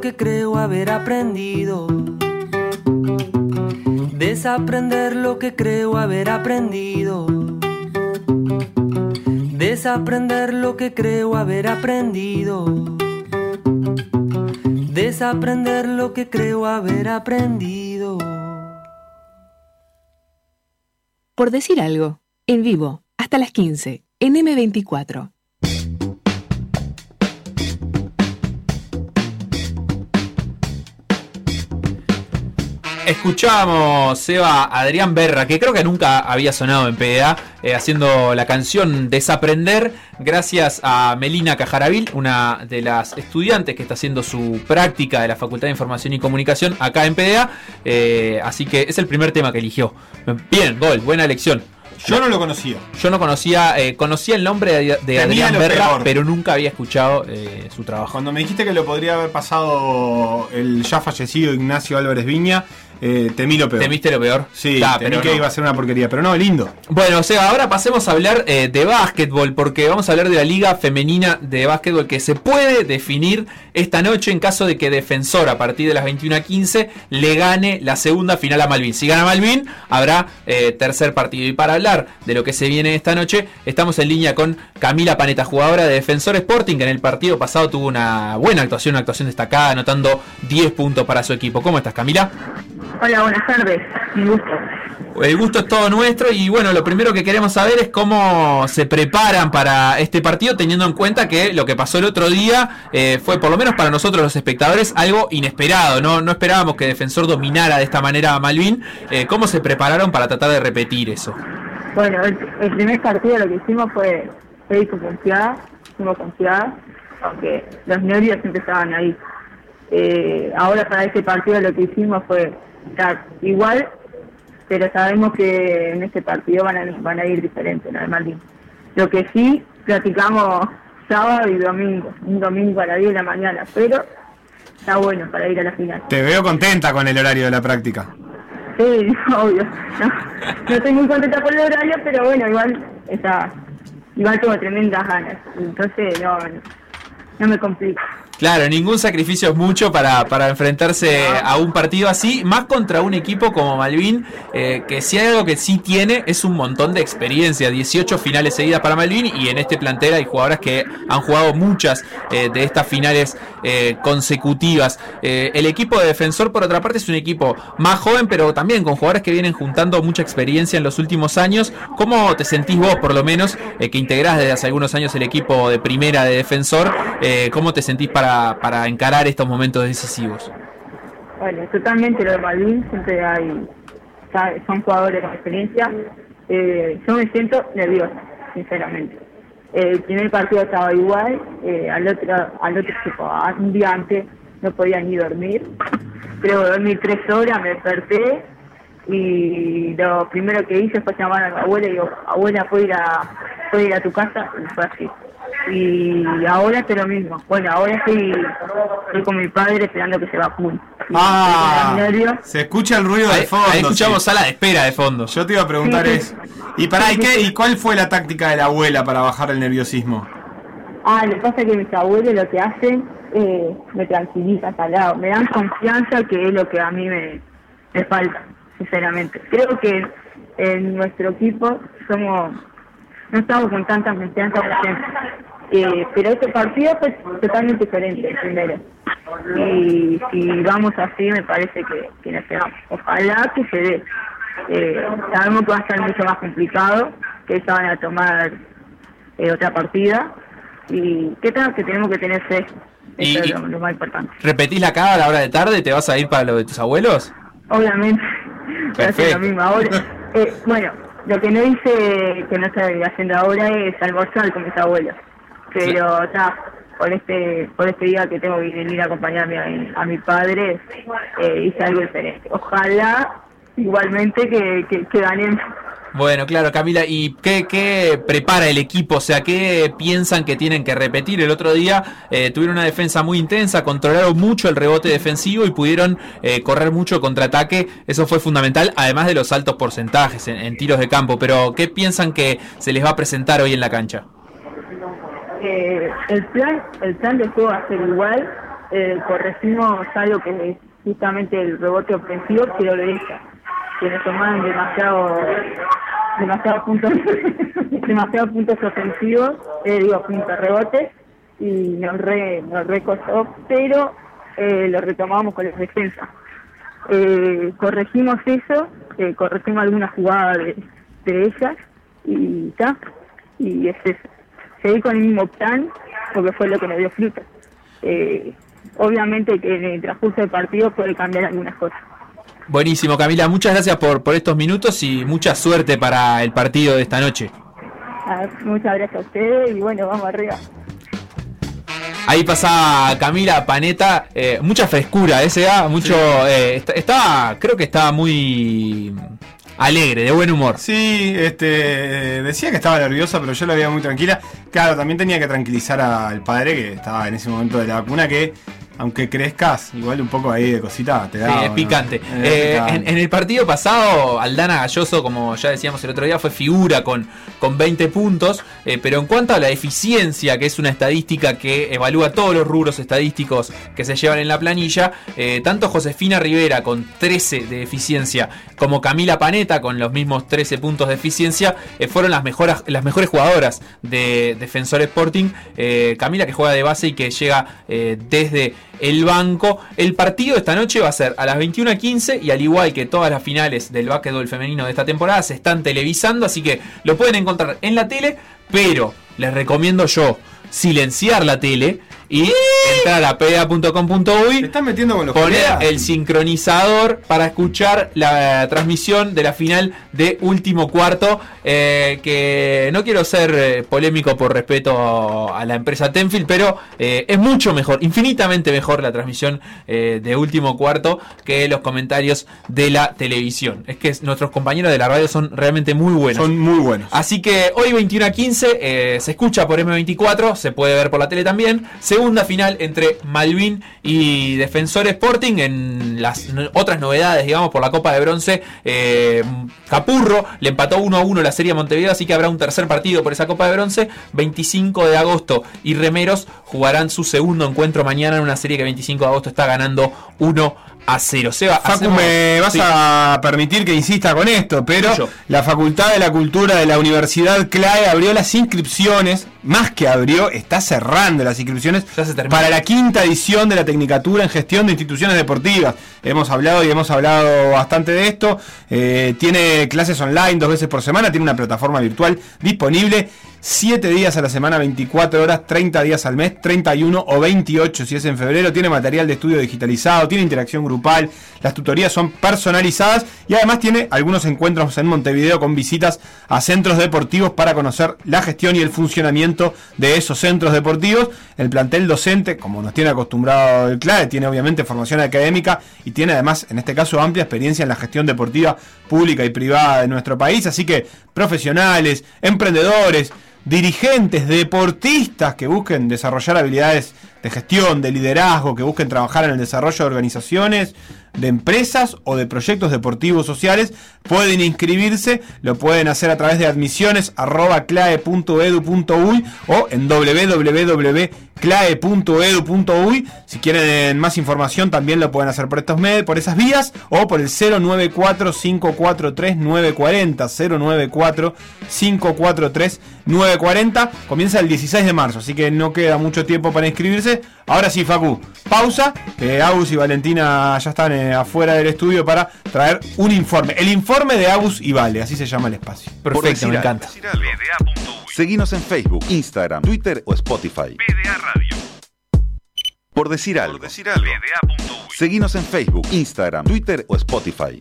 que creo haber aprendido. Desaprender lo que creo haber aprendido. Desaprender lo que creo haber aprendido. Desaprender lo que creo haber aprendido. Por decir algo, en vivo, hasta las 15, en M24. Escuchamos, Seba, Adrián Berra, que creo que nunca había sonado en PDA, eh, haciendo la canción Desaprender, gracias a Melina Cajaravil, una de las estudiantes que está haciendo su práctica de la Facultad de Información y Comunicación acá en PDA. eh, así que es el primer tema que eligió. Bien, gol, buena elección. Yo no lo conocía. Yo no conocía, eh, conocía el nombre de, Adrián Berra, peor. pero nunca había escuchado eh, su trabajo. Cuando me dijiste que lo podría haber pasado el ya fallecido Ignacio Álvarez Viña, eh, temí lo peor. ¿Temiste lo peor? Sí, temí pero que no. iba a ser una porquería, pero no, lindo. Bueno, o sea, ahora pasemos a hablar eh, de básquetbol, porque vamos a hablar de la Liga Femenina de Básquetbol que se puede definir esta noche en caso de que Defensor, a partir de las 21.15, le gane la segunda final a Malvin. Si gana Malvin, habrá eh, tercer partido. Y para hablar de lo que se viene esta noche, estamos en línea con Camila Paneta, jugadora de Defensor Sporting, que en el partido pasado tuvo una buena actuación, una actuación destacada, anotando 10 puntos para su equipo. ¿Cómo estás, Camila? Hola, buenas tardes. Un gusto. El gusto es todo nuestro y bueno, lo primero que queremos saber es cómo se preparan para este partido teniendo en cuenta que lo que pasó el otro día eh, fue por lo menos para nosotros los espectadores algo inesperado, no, no esperábamos que Defensor dominara de esta manera a Malvin. Eh, ¿Cómo se prepararon para tratar de repetir eso? Bueno, el, el primer partido lo que hicimos fue con confiada, fuimos confiadas, aunque los nervios siempre estaban ahí. Eh, ahora para este partido lo que hicimos fue estar igual, pero sabemos que en este partido van a, van a ir diferentes, ¿no? Malvin. Lo que sí, platicamos sábado y domingo, un domingo a las 10 de la mañana, pero está bueno para ir a la final. Te veo contenta con el horario de la práctica. Sí, obvio. No, no estoy muy contenta por el horario, pero bueno, igual está, igual tengo tremendas ganas. Entonces no, no, no me complico. Claro, ningún sacrificio es mucho para, para enfrentarse a un partido así, más contra un equipo como Malvin, eh, que si hay algo que sí tiene es un montón de experiencia, 18 finales seguidas para Malvin y en este plantel hay jugadoras que han jugado muchas eh, de estas finales eh, consecutivas. El equipo de defensor, por otra parte, es un equipo más joven, pero también con jugadores que vienen juntando mucha experiencia en los últimos años. ¿Cómo te sentís vos, por lo menos, que integrás desde hace algunos años el equipo de primera de defensor? ¿Cómo te sentís para, para encarar estos momentos decisivos? Bueno, totalmente lo de Malvin, siempre hay, son jugadores con experiencia. Eh, yo me siento nerviosa, sinceramente. El primer partido estaba igual, eh, al otro, al otro tipo, un día antes no podía ni dormir. Creo que dormí tres horas, me desperté y lo primero que hice fue llamar a mi abuela y digo, abuela, ¿puedo ir a, ¿puedo ir a tu casa? Y fue así. Y ahora es lo mismo. Bueno, ahora estoy, estoy con mi padre esperando que se vacune. Ah, estoy se escucha el ruido Ahí- de fondo. ahí escuchamos sí. sala de espera de fondo. Yo te iba a preguntar Sí, sí. eso. ¿Y para ¿y, qué, ¿y cuál fue la táctica de la abuela para bajar el nerviosismo? Ah, lo que pasa es que mis abuelos lo que hacen eh, me tranquilizan al lado, me dan confianza que es lo que a mí me, me falta, sinceramente. Creo que en nuestro equipo somos no estamos con tanta confianza. Eh, pero este partido fue totalmente diferente el primero. Y si vamos así, me parece que, que nos quedamos. Ojalá que se dé. Eh, sabemos que va a estar mucho más complicado, que ellos van a tomar eh, otra partida. Y que, que tenemos que tener fe. Y- Eso es lo, lo más importante. ¿Repetís la cara a la hora de tarde? ¿Te vas a ir para lo de tus abuelos? Obviamente, Perfecto. lo mismo ahora. Eh, bueno, lo que no hice, que no estoy haciendo ahora, es almorzar con mis abuelos. Pero está, por este por este día que tengo que venir a acompañarme a mi, a mi padre, eh, hice algo diferente. Ojalá, igualmente, que, que, que ganemos. Bueno, claro, Camila, ¿y qué, qué prepara el equipo? O sea, ¿qué piensan que tienen que repetir? El otro día eh, tuvieron una defensa muy intensa, controlaron mucho el rebote defensivo y pudieron eh, correr mucho contraataque. Eso fue fundamental, además de los altos porcentajes en, en tiros de campo. Pero, ¿qué piensan que se les va a presentar hoy en la cancha? Eh, el plan el plan de juego va a ser igual. Eh, corregimos algo que es justamente el rebote ofensivo, pero lo deja. Que nos tomaron demasiado demasiados puntos demasiados puntos ofensivos, eh, digo puntos rebotes y nos re, nos re costó, pero eh, lo retomamos con la defensa. Eh, corregimos eso, eh, corregimos algunas jugadas de, de ellas y ya, y es eso. Seguir con el mismo plan porque fue lo que nos dio fruto. Eh, obviamente que en el transcurso del partido puede cambiar algunas cosas. Buenísimo, Camila, muchas gracias por, por estos minutos y mucha suerte para el partido de esta noche. Muchas gracias a ustedes y bueno, vamos arriba. Ahí pasaba Camila Paneta, eh, mucha frescura, ese mucho, eh, est- estaba, creo que estaba muy alegre, de buen humor. Sí, este decía que estaba nerviosa, pero yo la veía muy tranquila. Claro, también tenía que tranquilizar al padre que estaba en ese momento de la vacuna que aunque crezcas, igual un poco ahí de cosita te da. Sí, es picante. Eh, picante. En, en el partido pasado, Aldana Galloso, como ya decíamos el otro día, fue figura con, con 20 puntos. eh, pero en cuanto a la eficiencia, que es una estadística que evalúa todos los rubros estadísticos que se llevan en la planilla, eh, tanto Josefina Rivera con 13 de eficiencia como Camila Paneta con los mismos 13 puntos de eficiencia, fueron las, mejoras, las mejores jugadoras de Defensor Sporting. Camila que juega de base y que llega desde el banco. El partido esta noche va a ser a las 21.15 y al igual que todas las finales del básquetbol femenino de esta temporada se están televisando, así que lo pueden encontrar en la tele, pero les recomiendo yo silenciar la tele y entrar a peda.com.uy están metiendo con los poner el sincronizador para escuchar la transmisión de la final de último cuarto eh, que no quiero ser eh, polémico por respeto a la empresa Tenfield pero eh, es mucho mejor infinitamente mejor la transmisión eh, de último cuarto que los comentarios de la televisión es que nuestros compañeros de la radio son realmente muy buenos Son muy buenos. Así que hoy 21 a 15 eh, se escucha por M24, se puede ver por la tele también. Segunda final entre Malvin y Defensor Sporting. En las otras novedades, digamos, por la Copa de Bronce, eh, Capurro le empató 1 a 1 la Serie a Montevideo, así que habrá un tercer partido por esa Copa de Bronce. 25 de agosto y Remeros jugarán su segundo encuentro mañana en una serie que 25 de agosto está ganando 1 a 0. Seba, Facu, hacemos- me vas Sí. a permitir que insista con esto, pero la Facultad de la Cultura de la Universidad CLAE abrió las inscripciones, más que abrió, está cerrando las inscripciones para la quinta edición de la Tecnicatura en Gestión de Instituciones Deportivas. Hemos hablado y hemos hablado bastante de esto. Eh, tiene clases online dos veces por semana, tiene una plataforma virtual disponible. 7 días a la semana, 24 horas, 30 días al mes, 31 o 28 si es en febrero. Tiene material de estudio digitalizado, tiene interacción grupal, las tutorías son personalizadas y además tiene algunos encuentros en Montevideo con visitas a centros deportivos para conocer la gestión y el funcionamiento de esos centros deportivos. El plantel docente, como nos tiene acostumbrado el CLAE, tiene obviamente formación académica y tiene además, en este caso, amplia experiencia en la gestión deportiva pública y privada de nuestro país. Así que profesionales, emprendedores, dirigentes, deportistas que busquen desarrollar habilidades de gestión, de liderazgo, que busquen trabajar en el desarrollo de organizaciones, de empresas o de proyectos deportivos sociales, pueden inscribirse, lo pueden hacer a través de admisiones o en www.clae.edu.uy. Si quieren más información también lo pueden hacer por estos medios, por esas vías o por el 094 543 940 094 543 940. Comienza el 16 de marzo, así que no queda mucho tiempo para inscribirse. Ahora sí, Facu, pausa. que Agus y Valentina ya están eh, afuera del estudio para traer un informe. El informe de Agus y Vale, así se llama el espacio. Por Perfecto, decir me algo. encanta. Seguinos en Facebook, Instagram, Twitter o Spotify. Por decir algo. Seguinos en Facebook, Instagram, Twitter o Spotify.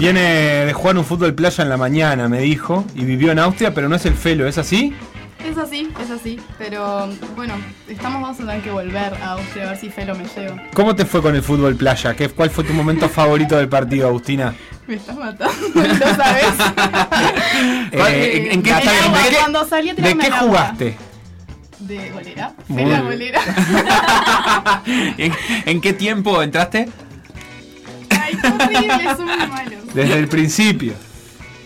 Viene de jugar un fútbol playa en la mañana, me dijo, y vivió en Austria, pero no es el Felo, ¿es así? Es así, es así. Pero bueno, estamos vamos a tener que volver a Austria a ver si Felo me lleva. ¿Cómo te fue con el fútbol playa? ¿Qué, ¿Cuál fue tu momento favorito del partido, Agustina? Me estás matando, ¿lo sabes? Eh, ¿en, en qué, agua, ¿de qué- cuando salí a ¿De tirarme qué al agua. jugaste? De golera. Muy Fue la bien. golera. ¿En, en qué tiempo entraste? Ay, qué horrible, son muy malos. Desde el principio.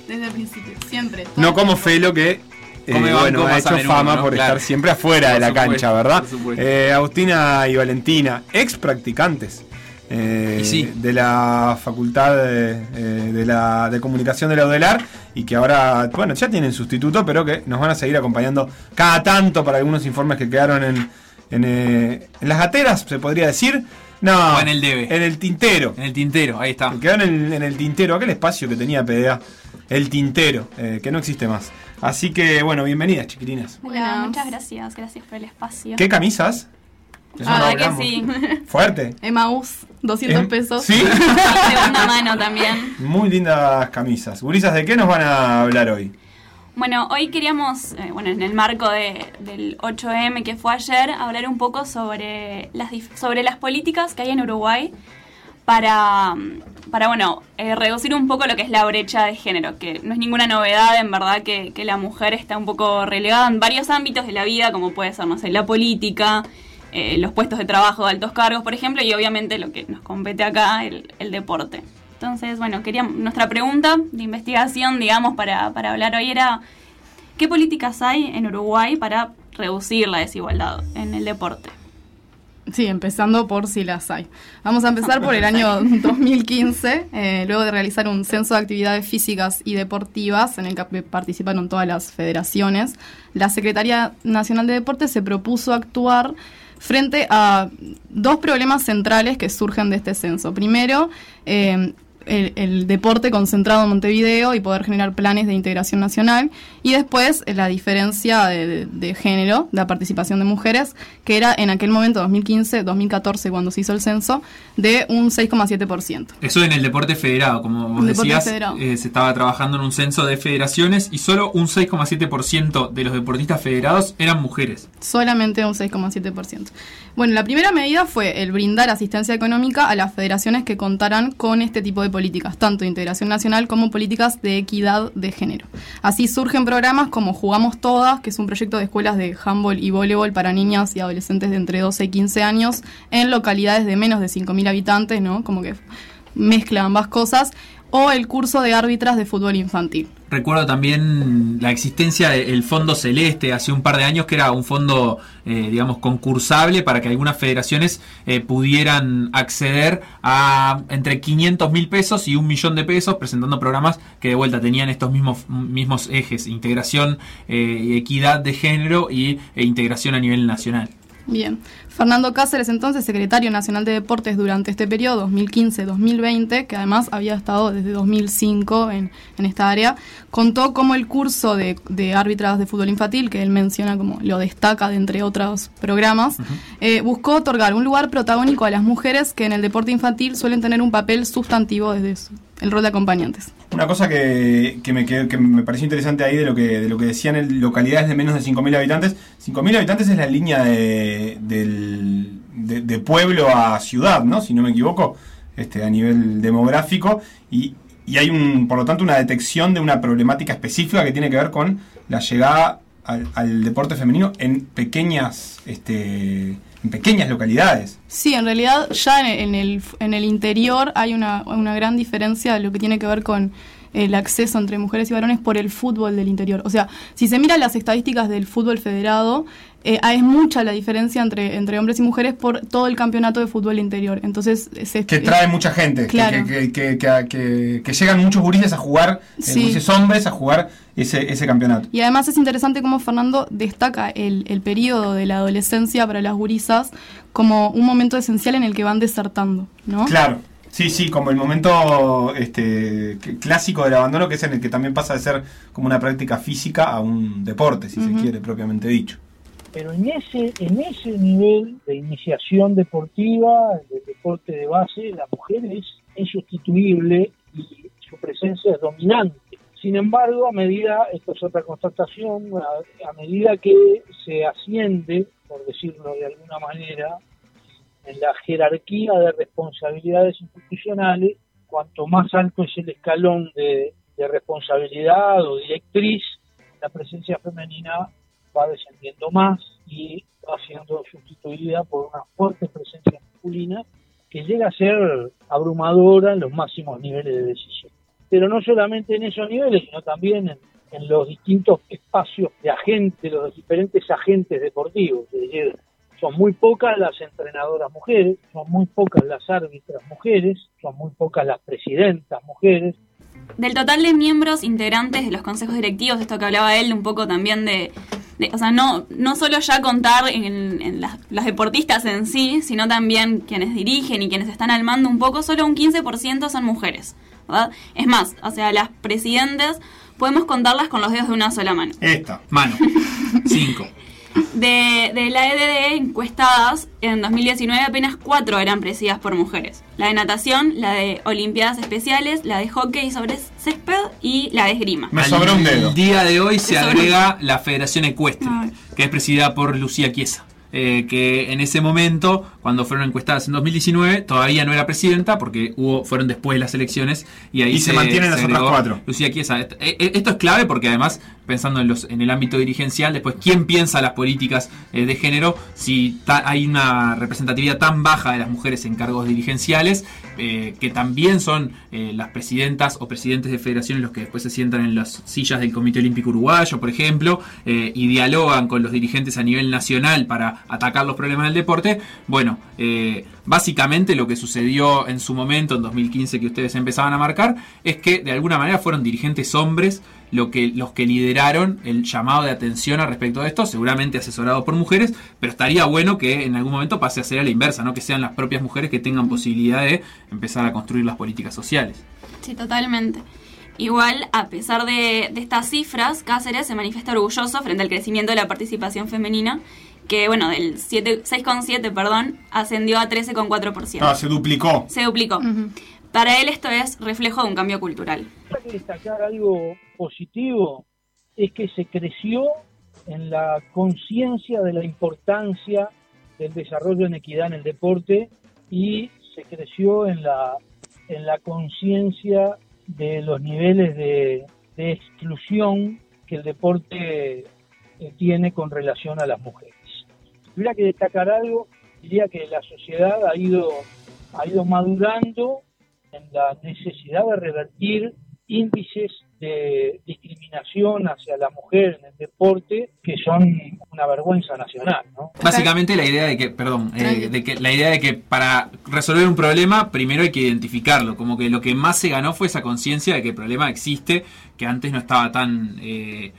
Desde el principio, siempre. No como. Felo que eh, banco bueno, ha hecho fama ¿no? por Claro. estar siempre afuera Por de la supuesto, cancha, ¿verdad? por supuesto. Eh, Agustina y Valentina, ex practicantes eh, sí. de la Facultad de, eh, de la, de Comunicación de la UDELAR y que ahora, bueno, ya tienen sustituto, pero que nos van a seguir acompañando cada tanto para algunos informes que quedaron en, en, eh, en las gateras, se podría decir. No, O en el debe. En el tintero. En el tintero, ahí está. Que Quedó en el, en el tintero, aquel espacio que tenía PDA, el tintero, eh, que no existe más. Así que, bueno, bienvenidas, chiquilinas. Hola, muchas gracias, gracias por el espacio. ¿Qué camisas? Eso Ah, no ¿verdad que sí? Fuerte. Emaús, 200 Em- pesos. Sí. Segunda mano también. Muy lindas camisas. Gurisas, ¿de qué nos van a hablar hoy? Bueno, hoy queríamos, eh, bueno, en el marco de- del 8M que fue ayer, hablar un poco sobre las, sobre las políticas que hay en Uruguay para, para bueno, eh, reducir un poco lo que es la brecha de género, que no es ninguna novedad, en verdad, que, que la mujer está un poco relegada en varios ámbitos de la vida, como puede ser, no sé, la política, eh, los puestos de trabajo de altos cargos, por ejemplo, y obviamente lo que nos compete acá, el, el deporte. Entonces, bueno, queríamos, nuestra pregunta de investigación, digamos, para, para hablar hoy era, ¿qué políticas hay en Uruguay para reducir la desigualdad en el deporte? Sí, empezando por si las hay. Vamos a empezar por el año 2015, eh, luego de realizar un censo de actividades físicas y deportivas en el que participaron todas las federaciones. La Secretaría Nacional de Deportes se propuso actuar frente a dos problemas centrales que surgen de este censo. Primero, eh, el, el deporte concentrado en Montevideo y poder generar planes de integración nacional. Y después eh, la diferencia de, de- de género, de la participación de mujeres, que era en aquel momento, 2015-2014, cuando se hizo el censo, de un 6,7%. Eso en el deporte federado, como vos deporte decías, federado. eh, se estaba trabajando en un censo de federaciones y solo un 6,7% de los deportistas federados eran mujeres. Solamente un 6,7%. Bueno, la primera medida fue el brindar asistencia económica a las federaciones que contaran con este tipo de políticas, tanto de integración nacional como políticas de equidad de género. Así surgen programas como Jugamos Todas, que es un proyecto de escuelas de handball y voleibol para niñas y adolescentes de entre 12 y 15 años en localidades de menos de 5.000 habitantes, ¿no? Como que mezcla ambas cosas. O el curso de árbitras de fútbol infantil. Recuerdo también la existencia del Fondo Celeste hace un par de años, que era un fondo, eh, digamos, concursable para que algunas federaciones eh, pudieran acceder a entre 500 mil pesos y un millón de pesos, presentando programas que de vuelta tenían estos mismos, mismos ejes, integración, eh, equidad de género y e integración a nivel nacional. Bien. Fernando Cáceres, entonces, secretario nacional de deportes durante este periodo, 2015-2020, que además había estado desde 2005 en, en esta área, contó cómo el curso de, de árbitras de fútbol infantil, que él menciona como lo destaca de entre otros programas, eh, buscó otorgar un lugar protagónico a las mujeres que en el deporte infantil suelen tener un papel sustantivo desde su- el rol de acompañantes. Una cosa que, que me, que, que me pareció interesante ahí de lo que, de lo que decían en localidades de menos de 5.000 habitantes. 5.000 habitantes es la línea de, del- de, pueblo a ciudad, ¿no? Si no me equivoco, este, a nivel demográfico. Y, y hay, un, por lo tanto, una detección de una problemática específica que tiene que ver con la llegada al, al deporte femenino en pequeñas, este, en pequeñas localidades. Sí, en realidad ya en el, en el, interior hay una, una gran diferencia de lo que tiene que ver con el acceso entre mujeres y varones por el fútbol del interior. O sea, si se miran las estadísticas del fútbol federado, eh, es mucha la diferencia entre, entre hombres y mujeres por todo el campeonato de fútbol interior. Entonces, se, Que trae mucha gente, que- Claro. que, que, que, que- que llegan muchos gurises a jugar, eh, Sí. gurises hombres a jugar ese, ese campeonato. Y además es interesante cómo Fernando destaca el, el periodo de la adolescencia para las gurisas como un momento esencial en el que van desertando, ¿no? Claro, sí, sí, como el momento este, clásico del abandono, que es en el que también pasa de ser como una práctica física a un deporte, si se quiere, propiamente dicho. Pero en ese en ese nivel de iniciación deportiva, del deporte de base, la mujer es insustituible y su presencia es dominante. Sin embargo, a medida, esto es otra constatación, a, medida que se asciende, por decirlo de alguna manera, en la jerarquía de responsabilidades institucionales, cuanto más alto es el escalón de, de responsabilidad o directriz, la presencia femenina va descendiendo más y va siendo sustituida por una fuerte presencia masculina que llega a ser abrumadora en los máximos niveles de decisión. Pero no solamente en esos niveles, sino también en, los distintos espacios de agentes, los diferentes agentes deportivos. Son muy pocas las entrenadoras mujeres, son muy pocas las árbitras mujeres, son muy pocas las presidentas mujeres. Del total de miembros integrantes de los consejos directivos, esto que hablaba él un poco también de, de- o sea, no, no solo ya contar en, en las, deportistas en sí, sino también quienes dirigen y quienes están al mando un poco, solo un 15% son mujeres. Es más, o sea, las presidentes podemos contarlas con los dedos de una sola mano. Esta. Mano. Cinco. De, de la EDD encuestadas, en 2019 apenas cuatro eran presididas por mujeres. La de natación, la de Olimpiadas Especiales, la de hockey sobre césped y la de esgrima. El día de hoy se Me sobró. agrega la Federación Ecuestre, que es presidida por Lucía Chiesa. Eh, que en ese momento, cuando fueron encuestadas en 2019, todavía no era presidenta porque hubo, fueron después de las elecciones y ahí Y se mantienen las otras cuatro. Lucía Chiesa. Eh, eh, Esto es clave porque además, pensando en, los, en el ámbito dirigencial, después, ¿quién piensa las políticas eh, de género si ta- hay una representatividad tan baja de las mujeres en cargos dirigenciales, eh, que también son eh, las presidentas o presidentes de federaciones los que después se sientan en las sillas del Comité Olímpico Uruguayo, por ejemplo, eh, y dialogan con los dirigentes a nivel nacional para atacar los problemas del deporte? Bueno, básicamente lo que sucedió en su momento, en 2015, que ustedes empezaban a marcar, es que de alguna manera fueron dirigentes hombres lo que, los que lideraron el llamado de atención al respecto de esto, seguramente asesorados por mujeres, pero estaría bueno que en algún momento pase a ser a la inversa, ¿no? que sean las propias mujeres que tengan posibilidad de empezar a construir las políticas sociales. Sí, totalmente. Igual, a pesar de, de estas cifras, Cáceres se manifiesta orgulloso frente al crecimiento de la participación femenina, que, bueno, del 7 6,7, perdón, ascendió a 13,4%. Ah, se duplicó. Se duplicó. Para él esto es reflejo de un cambio cultural. Hay que destacar algo positivo, es que se creció en la conciencia de la importancia del desarrollo en equidad en el deporte y se creció en la, en la conciencia de los niveles de, exclusión que el deporte eh, tiene con relación a las mujeres. Si que destacar algo, diría que la sociedad ha ido, ha ido madurando en la necesidad de revertir índices de discriminación hacia la mujer en el deporte que son una vergüenza nacional, ¿no? Básicamente la idea de que, perdón, eh, de que la idea de que para resolver un problema primero hay que identificarlo, como que lo que más se ganó fue esa conciencia de que el problema existe, que antes no estaba tan eh,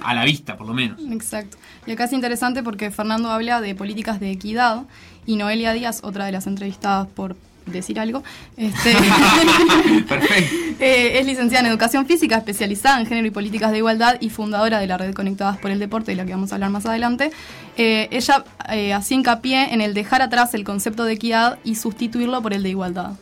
a la vista, por lo menos. Exacto. Y acá es interesante porque Fernando habla de políticas de equidad y Noelia Díaz, otra de las entrevistadas por decir algo, este, eh, es licenciada en Educación Física, especializada en Género y Políticas de Igualdad y fundadora de la red Conectadas por el Deporte, de la que vamos a hablar más adelante. Eh, ella eh, hacía hincapié en el dejar atrás el concepto de equidad y sustituirlo por el de igualdad.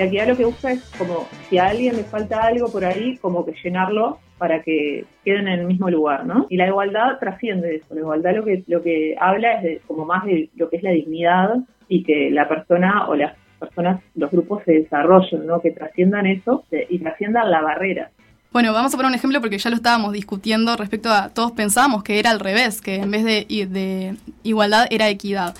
La equidad lo que busca es como si a alguien le falta algo por ahí, como que llenarlo para que queden en el mismo lugar, ¿no? Y la igualdad trasciende eso. La igualdad lo que lo que habla es de como más de lo que es la dignidad y que la persona o las personas, los grupos se desarrollen, ¿no? Que trasciendan eso eh, y trasciendan la barrera. Bueno, vamos a poner un ejemplo porque ya lo estábamos discutiendo respecto a todos pensábamos que era al revés, que en vez de, de igualdad era equidad.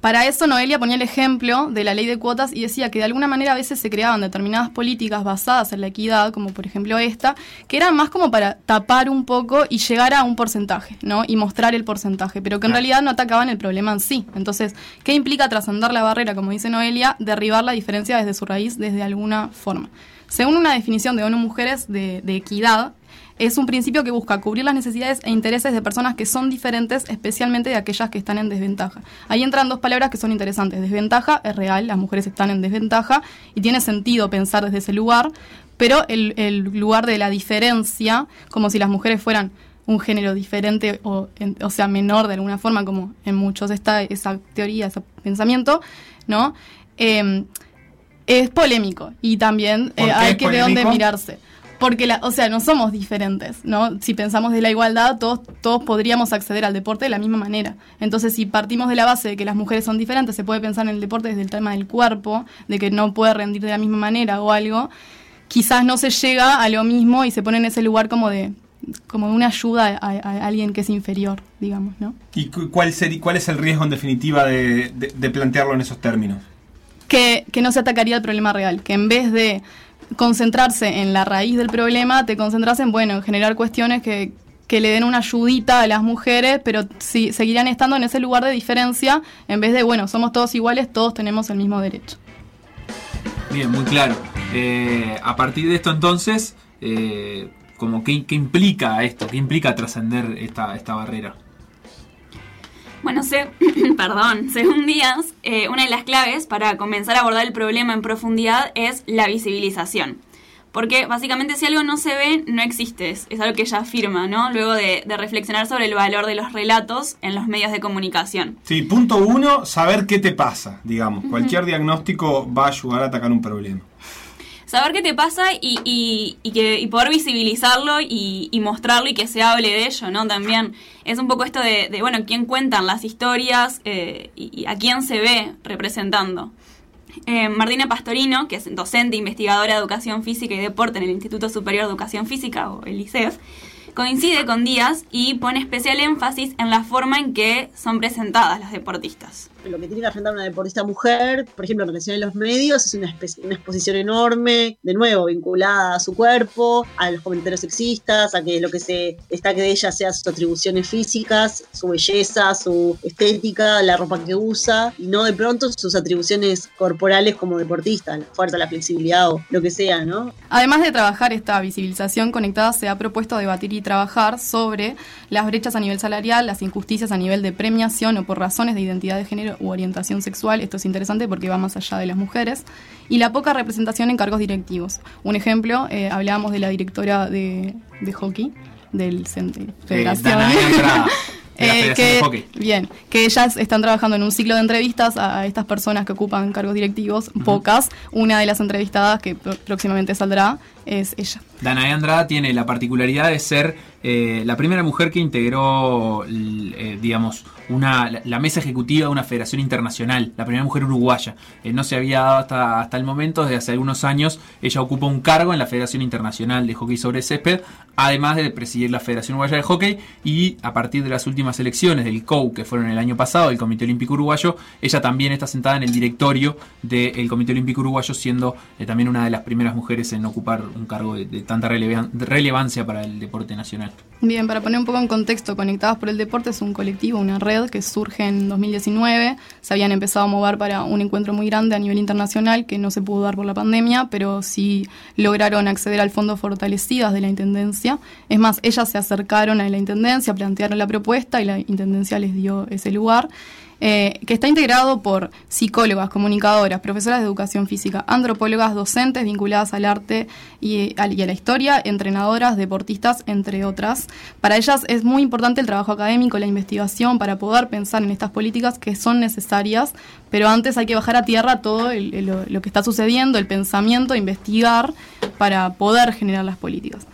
Para eso Noelia ponía el ejemplo de la ley de cuotas y decía que de alguna manera a veces se creaban determinadas políticas basadas en la equidad, como por ejemplo esta, que eran más como para tapar un poco y llegar a un porcentaje, ¿no? Y mostrar el porcentaje, pero que en realidad no atacaban el problema en sí. Entonces, ¿qué implica trascender la barrera, como dice Noelia, derribar la diferencia desde su raíz, desde alguna forma? Según una definición de ONU Mujeres de, de equidad, es un principio que busca cubrir las necesidades e intereses de personas que son diferentes, especialmente de aquellas que están en desventaja. Ahí entran dos palabras que son interesantes. Desventaja es real, las mujeres están en desventaja y tiene sentido pensar desde ese lugar, pero el, el lugar de la diferencia, como si las mujeres fueran un género diferente o, en- o sea, menor de alguna forma, como en muchos está esa teoría, ese pensamiento, ¿no? Eh, es polémico y también ¿Por eh, hay que de dónde mirarse. Porque, la, o sea, no somos diferentes, ¿no? Si pensamos de la igualdad, todos, todos podríamos acceder al deporte de la misma manera. Entonces, si partimos de la base de que las mujeres son diferentes, se puede pensar en el deporte desde el tema del cuerpo, de que no puede rendir de la misma manera o algo, quizás no se llega a lo mismo y se pone en ese lugar como de como una ayuda a, a alguien que es inferior, digamos, ¿no? ¿Y cu- cuál, sería, cuál es el riesgo en definitiva de, de- de plantearlo en esos términos? que, que no se atacaría el problema real, que en vez de concentrarse en la raíz del problema, te concentras en, bueno, en generar cuestiones que, que le den una ayudita a las mujeres, pero sí, seguirán estando en ese lugar de diferencia, en vez de, bueno, somos todos iguales, todos tenemos el mismo derecho. Bien, muy claro. Eh, a partir de esto entonces, eh, como qué, qué implica esto, qué implica trascender esta, esta barrera. Bueno, se, perdón, según Díaz, eh, una de las claves para comenzar a abordar el problema en profundidad es la visibilización. Porque básicamente si algo no se ve, no existe. Es, es algo que ella afirma, ¿no? Luego de, de reflexionar sobre el valor de los relatos en los medios de comunicación. Sí, punto uno, saber qué te pasa, digamos. Cualquier diagnóstico va a ayudar a atacar un problema. Saber qué te pasa y, y, que, poder visibilizarlo y, mostrarlo y que se hable de ello, ¿no? También es un poco esto de, bueno, quién cuentan las historias eh, y, a quién se ve representando. Eh, Martina Pastorino, que es docente investigadora de educación física y deporte en el Instituto Superior de Educación Física o el ICEF, coincide con Díaz y pone especial énfasis en la forma en que son presentadas las deportistas. Lo que tiene que enfrentar una deportista mujer, por ejemplo, en relación a los medios, es una exposición enorme, de nuevo, vinculada a su cuerpo, a los comentarios sexistas, a que lo que se destaque de ella sea sus atribuciones físicas, su belleza, su estética, la ropa que usa, y no de pronto sus atribuciones corporales como deportista, la fuerza, la flexibilidad o lo que sea, ¿no? Además de trabajar esta visibilización conectada, se ha propuesto debatir y trabajar sobre las brechas a nivel salarial, las injusticias a nivel de premiación o por razones de identidad de género u orientación sexual. Esto es interesante porque va más allá de las mujeres. Y la poca representación en cargos directivos. Un ejemplo, eh, hablábamos de la directora de, de hockey del Centro Federación. Eh, que. Bien, que ellas están trabajando en un ciclo de entrevistas a, a estas personas que ocupan cargos directivos, pocas. Una de las entrevistadas que pr- próximamente saldrá es ella. Danae Andrada tiene la particularidad de ser eh, la primera mujer que integró, eh, digamos, una, la, mesa ejecutiva de una federación internacional, la primera mujer uruguaya. Eh, no se había dado hasta, hasta el momento, desde hace algunos años, ella ocupa un cargo en la Federación Internacional de Hockey sobre Césped, además de presidir la Federación Uruguaya de Hockey y a partir de las últimas elecciones del COU, que fueron el año pasado, del Comité Olímpico Uruguayo, ella también está sentada en el directorio del Comité Olímpico Uruguayo, siendo también una de las primeras mujeres en ocupar cargo de, tanta relevan- relevancia para el deporte nacional. Bien, para poner un poco en contexto, Conectadas por el Deporte es un colectivo, una red que surge en 2019. Se habían empezado a mover para un encuentro muy grande a nivel internacional que no se pudo dar por la pandemia, pero sí lograron acceder al Fondo Fortalecidas de la Intendencia. Es más, ellas se acercaron a la Intendencia, plantearon la propuesta y la Intendencia les dio ese lugar. Eh, que está integrado por psicólogas, comunicadoras, profesoras de educación física, antropólogas, docentes vinculadas al arte y, a la historia, entrenadoras, deportistas, entre otras. Para ellas es muy importante el trabajo académico, la investigación, para poder pensar en estas políticas que son necesarias, pero antes hay que bajar a tierra todo lo que está sucediendo, el pensamiento, investigar para poder generar las políticas.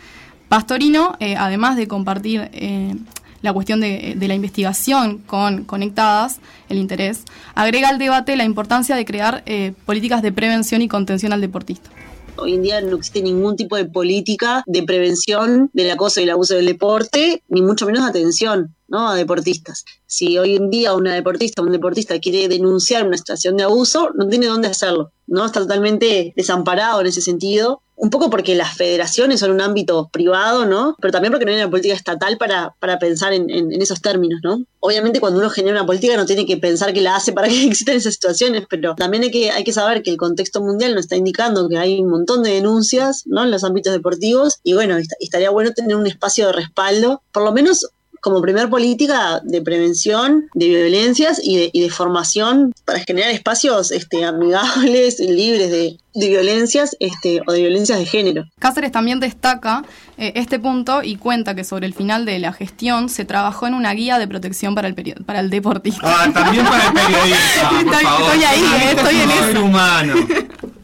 Pastorino, eh, además de compartir eh, la cuestión de, la investigación con Conectadas, el interés, agrega al debate la importancia de crear eh, políticas de prevención y contención al deportista. Hoy en día no existe ningún tipo de política de prevención del acoso y el abuso del deporte, ni mucho menos atención ¿no? a deportistas. Si hoy en día una deportista o un deportista quiere denunciar una situación de abuso, no tiene dónde hacerlo, ¿no? Está totalmente desamparado en ese sentido. Un poco porque las federaciones son un ámbito privado, ¿no? Pero también porque no hay una política estatal para, para pensar en, en- en esos términos, ¿no? Obviamente cuando uno genera una política no tiene que pensar que la hace para que existan esas situaciones, pero también hay que, hay que saber que el contexto mundial nos está indicando que hay un montón de denuncias, ¿no? En los ámbitos deportivos y bueno, est- estaría bueno tener un espacio de respaldo, por lo menos como primer política de prevención de violencias y de, y de formación para generar espacios este, amigables, libres de, de violencias este, o de violencias de género. Cáceres también destaca eh, este punto y cuenta que sobre el final de la gestión se trabajó en una guía de protección para el, para el deportista. Ah, también para el periodista, por Estoy- favor. estoy ahí, eh, estoy es en eso. ser humano.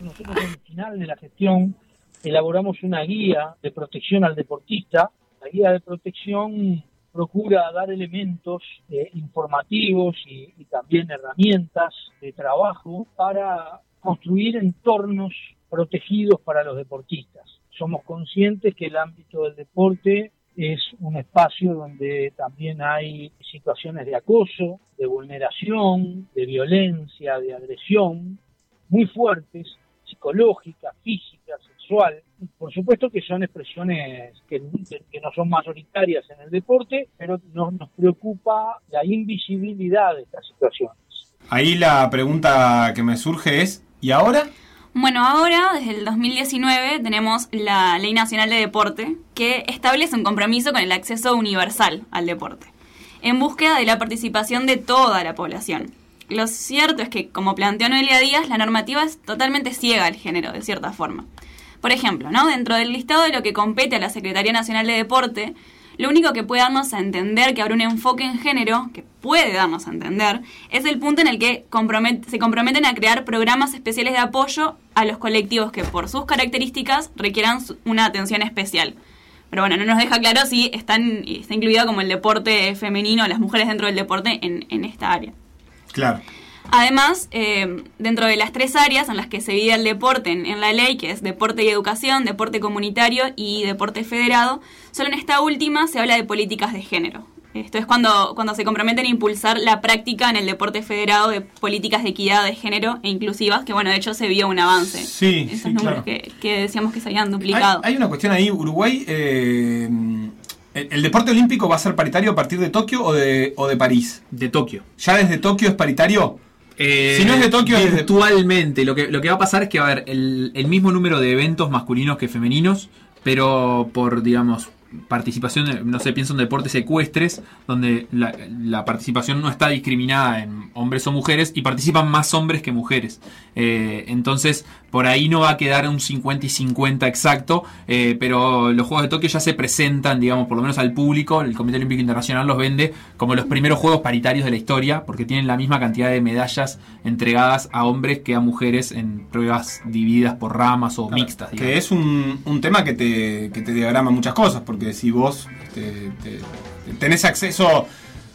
Nosotros en el final de la gestión elaboramos una guía de protección al deportista. La guía de protección procura dar elementos eh, informativos y, y también herramientas de trabajo para construir entornos protegidos para los deportistas. Somos conscientes que el ámbito del deporte es un espacio donde también hay situaciones de acoso, de vulneración, de violencia, de agresión, muy fuertes, psicológicas, físicas, sexual. Por supuesto que son expresiones que, que no son mayoritarias en el deporte, pero nos, nos preocupa la invisibilidad de estas situaciones. Ahí la pregunta que me surge es, ¿y ahora? Bueno, ahora, desde el 2019, tenemos la Ley Nacional de Deporte, que establece un compromiso con el acceso universal al deporte, en búsqueda de la participación de toda la población. Lo cierto es que, como planteó Noelia Díaz, la normativa es totalmente ciega al género, de cierta forma. Por ejemplo, ¿no? dentro del listado de lo que compete a la Secretaría Nacional de Deporte, lo único que puede darnos a entender que habrá un enfoque en género, que puede darnos a entender, es el punto en el que se comprometen a crear programas especiales de apoyo a los colectivos que por sus características requieran una atención especial. Pero bueno, no nos deja claro si están, está incluido como el deporte femenino, las mujeres dentro del deporte en, en esta área. Claro. Además, eh, dentro de las tres áreas en las que se divide el deporte en, la ley, que es deporte y educación, deporte comunitario y deporte federado, solo en esta última se habla de políticas de género. Esto es cuando, cuando se comprometen a impulsar la práctica en el deporte federado de políticas de equidad de género e inclusivas, que bueno, de hecho se vio un avance. Sí, Esos sí, números claro. que, que decíamos que se habían duplicado. Hay, hay una cuestión ahí, Uruguay, eh, el, el deporte olímpico va a ser paritario a partir de Tokio o de, o de París? De Tokio. ¿Ya desde Tokio es paritario? Si no es de Tokio, es de... virtualmente. Lo que, lo que va a pasar es que va a haber el, el mismo número de eventos masculinos que femeninos, pero por, digamos, participación, no sé, pienso en deportes ecuestres, donde la, la participación no está discriminada en hombres o mujeres y participan más hombres que mujeres. Eh, entonces, por ahí no va a quedar un 50 y 50 exacto, eh, pero los Juegos de Tokio ya se presentan, digamos, por lo menos al público. El Comité Olímpico Internacional los vende como los primeros Juegos paritarios de la historia, porque tienen la misma cantidad de medallas entregadas a hombres que a mujeres en pruebas divididas por ramas o mixtas. Que es un, un tema que te, que te diagrama muchas cosas, porque si vos te- tenés acceso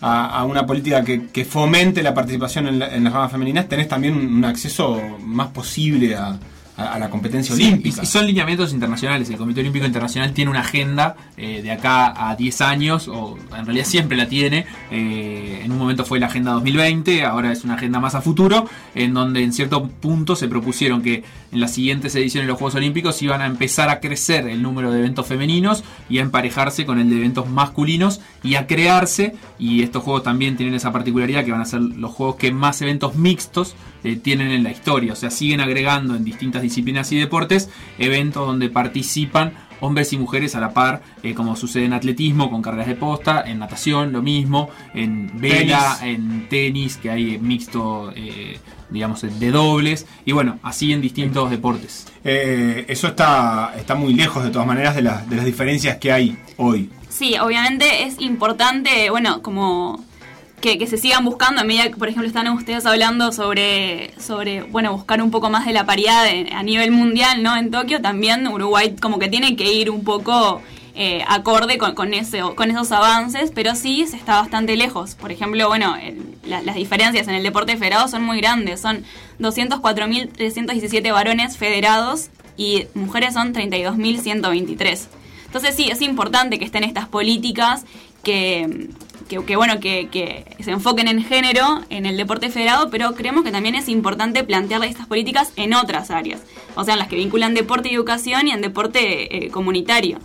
a, una política que, que fomente la participación en, la- en las ramas femeninas, tenés también un acceso más posible a, a- a la competencia Sí, olímpica. y, y son lineamientos internacionales. El Comité Olímpico Internacional tiene una agenda eh, de acá a 10 años, o en realidad siempre la tiene. Eh, en un momento fue la Agenda 2020, ahora es una agenda más a futuro, en donde en cierto punto se propusieron que en las siguientes ediciones de los Juegos Olímpicos iban a empezar a crecer el número de eventos femeninos y a emparejarse con el de eventos masculinos y a crearse, y estos juegos también tienen esa particularidad que van a ser los juegos que más eventos mixtos eh, tienen en la historia, o sea, siguen agregando en distintas disciplinas y deportes eventos donde participan hombres y mujeres a la par, eh, como sucede en atletismo con carreras de posta, en natación lo mismo, en vela, en tenis, que hay mixto, eh, digamos, de dobles, y bueno, así en distintos deportes. Eh, eso está, está muy lejos de todas maneras de, la- de las diferencias que hay hoy. Sí, obviamente es importante, bueno, como que, que se sigan buscando a medida que, por ejemplo, están ustedes hablando sobre, sobre bueno, buscar un poco más de la paridad a nivel mundial, ¿no? En Tokio también Uruguay como que tiene que ir un poco eh, acorde con, con, ese, con esos avances, pero sí se está bastante lejos. Por ejemplo, bueno, el- la- las diferencias en el deporte federado son muy grandes, son 204.317 varones federados y mujeres son 32.123. Entonces sí, es importante que estén estas políticas que, que, que, bueno, que, que se enfoquen en género en el deporte federado, pero creemos que también es importante plantear estas políticas en otras áreas, o sea, en las que vinculan deporte y educación y en deporte eh, comunitario.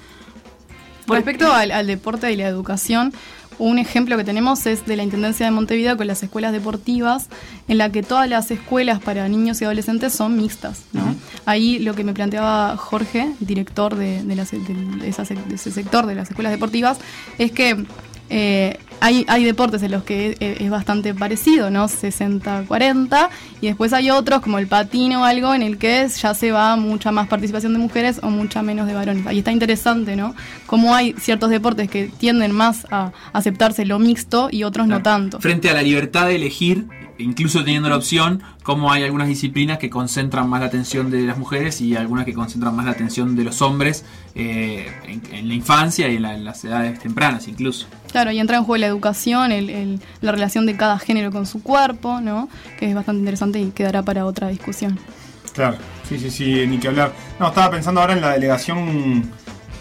Respecto al, al deporte y la educación, un ejemplo que tenemos es de la Intendencia de Montevideo con las escuelas deportivas, en la que todas las escuelas para niños y adolescentes son mixtas. ¿no? Ahí lo que me planteaba Jorge, director de, de la se- de esa sec- de ese sector de las escuelas deportivas, es que eh, hay, hay deportes en los que es, es bastante parecido, ¿no? 60-40, y después hay otros como el patino o algo en el que ya se va mucha más participación de mujeres o mucha menos de varones. Ahí está interesante, ¿no? Cómo hay ciertos deportes que tienden más a aceptarse lo mixto y otros no tanto. Frente a la libertad de elegir, incluso teniendo la opción, como hay algunas disciplinas que concentran más la atención de las mujeres y algunas que concentran más la atención de los hombres eh, en, en la infancia y en, la- en las edades tempranas incluso. Claro, y entra en juego la educación, el- el- la relación de cada género con su cuerpo, ¿no? Que es bastante interesante y quedará para otra discusión. Claro, sí, sí, sí, ni que hablar. No, estaba pensando ahora en la delegación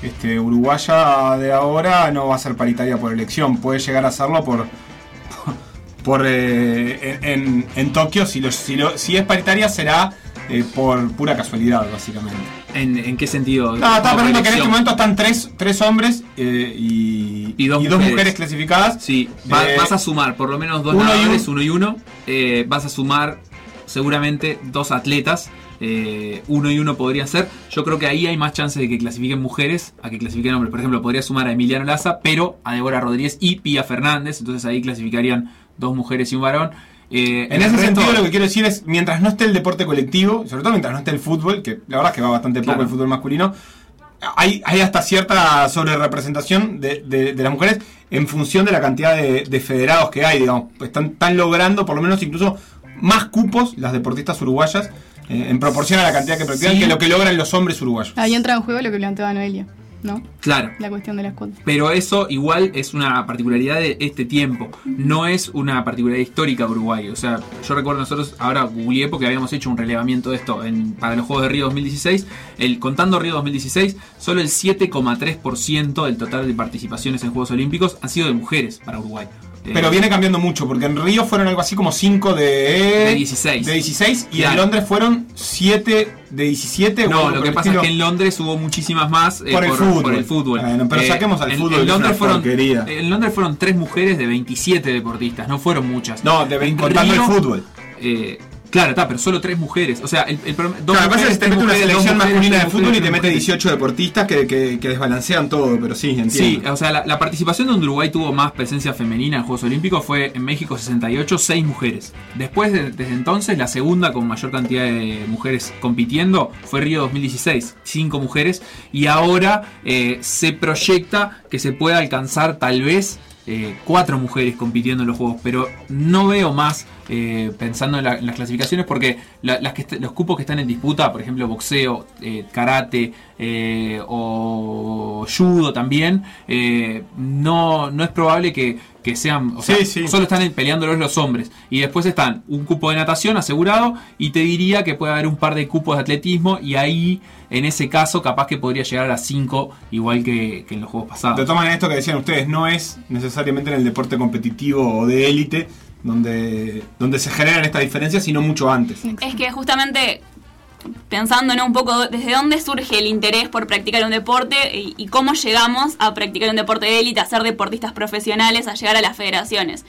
este, uruguaya de ahora, no va a ser paritaria por elección, puede llegar a serlo por. por eh, en, en Tokio, si, lo- si, lo- si es paritaria será eh, por pura casualidad, básicamente. ¿En, en qué sentido? No, estaba pensando que en este momento están tres, tres hombres eh, y, Y dos y mujeres. clasificadas. Sí, va- Eh, vas a sumar por lo menos dos uno y un- uno y uno. Vas a sumar seguramente dos atletas. uno y uno podría ser. Yo creo que ahí hay más chances de que clasifiquen mujeres a que clasifiquen hombres. Por ejemplo, podría sumar a Emiliano Laza, pero a Débora Rodríguez y Pía Fernández. Entonces ahí clasificarían dos mujeres y un varón. Eh, En ese resto- sentido lo que quiero decir es, mientras no esté el deporte colectivo, sobre todo mientras no esté el fútbol, que la verdad es que va bastante poco Claro. el fútbol masculino, hay, hay hasta cierta sobrerepresentación de, de- de las mujeres en función de la cantidad de, de federados que hay, digamos. Están, están logrando por lo menos incluso más cupos las deportistas uruguayas eh, en proporción a la cantidad que practican Sí. que lo que logran los hombres uruguayos. Ahí entra en juego lo que planteaba Noelia, ¿no? Claro. La cuestión de las cuotas. Pero eso igual es una particularidad de este tiempo. No es una particularidad histórica de Uruguay. O sea, yo recuerdo nosotros, ahora googleé porque habíamos hecho un relevamiento de esto en- para los Juegos de Río 2016. El, contando Río 2016, solo el 7,3% del total de participaciones en Juegos Olímpicos han sido de mujeres para Uruguay. Eh, Pero viene cambiando mucho, porque en Río fueron algo así como 5 de, De 16. de 16 y Claro. en Londres fueron 7 de 17. o No, lo por que el pasa es estilo. que en Londres hubo muchísimas más eh, Por el fútbol. el fútbol. Eh, Bueno, pero saquemos al en- fútbol, En es Londres, fueron, en Londres fueron tres mujeres de 27 deportistas, no fueron muchas. No, de En contando el Río, fútbol. eh, claro, está, pero solo tres mujeres. O sea, el, el dos Claro, lo que pasa es mujeres, que te mete una mujeres, selección mujeres, masculina de fútbol y mujeres, te mete mujeres. 18 deportistas que, que, que desbalancean todo, pero sí, entiendo. Sí, o sea, la, la participación donde Uruguay tuvo más presencia femenina en Juegos Olímpicos fue en México 68, 6 mujeres. Después, de- desde entonces, la segunda con mayor cantidad de mujeres compitiendo fue Río 2016, 5 mujeres. Y ahora eh, se proyecta que se pueda alcanzar tal vez eh, cuatro mujeres compitiendo en los Juegos, pero no veo más eh, pensando en, la- en las clasificaciones porque la- las que est- los cupos que están en disputa, por ejemplo, boxeo, eh, karate o judo también, no, no es probable que, que sean, o sea, Sí, sí. solo están peleándolos los hombres. Y después están un cupo de natación asegurado y te diría que puede haber un par de cupos de atletismo y ahí, en ese caso, capaz que podría llegar a las 5 igual que, que en los Juegos pasados. De todas maneras, esto que decían ustedes, no es necesariamente en el deporte competitivo o de élite donde, donde se generan estas diferencias, sino mucho antes. Es que justamente pensando ¿no? un poco desde dónde surge el interés por practicar un deporte y, y cómo llegamos a practicar un deporte de élite, a ser deportistas profesionales, a llegar a las federaciones.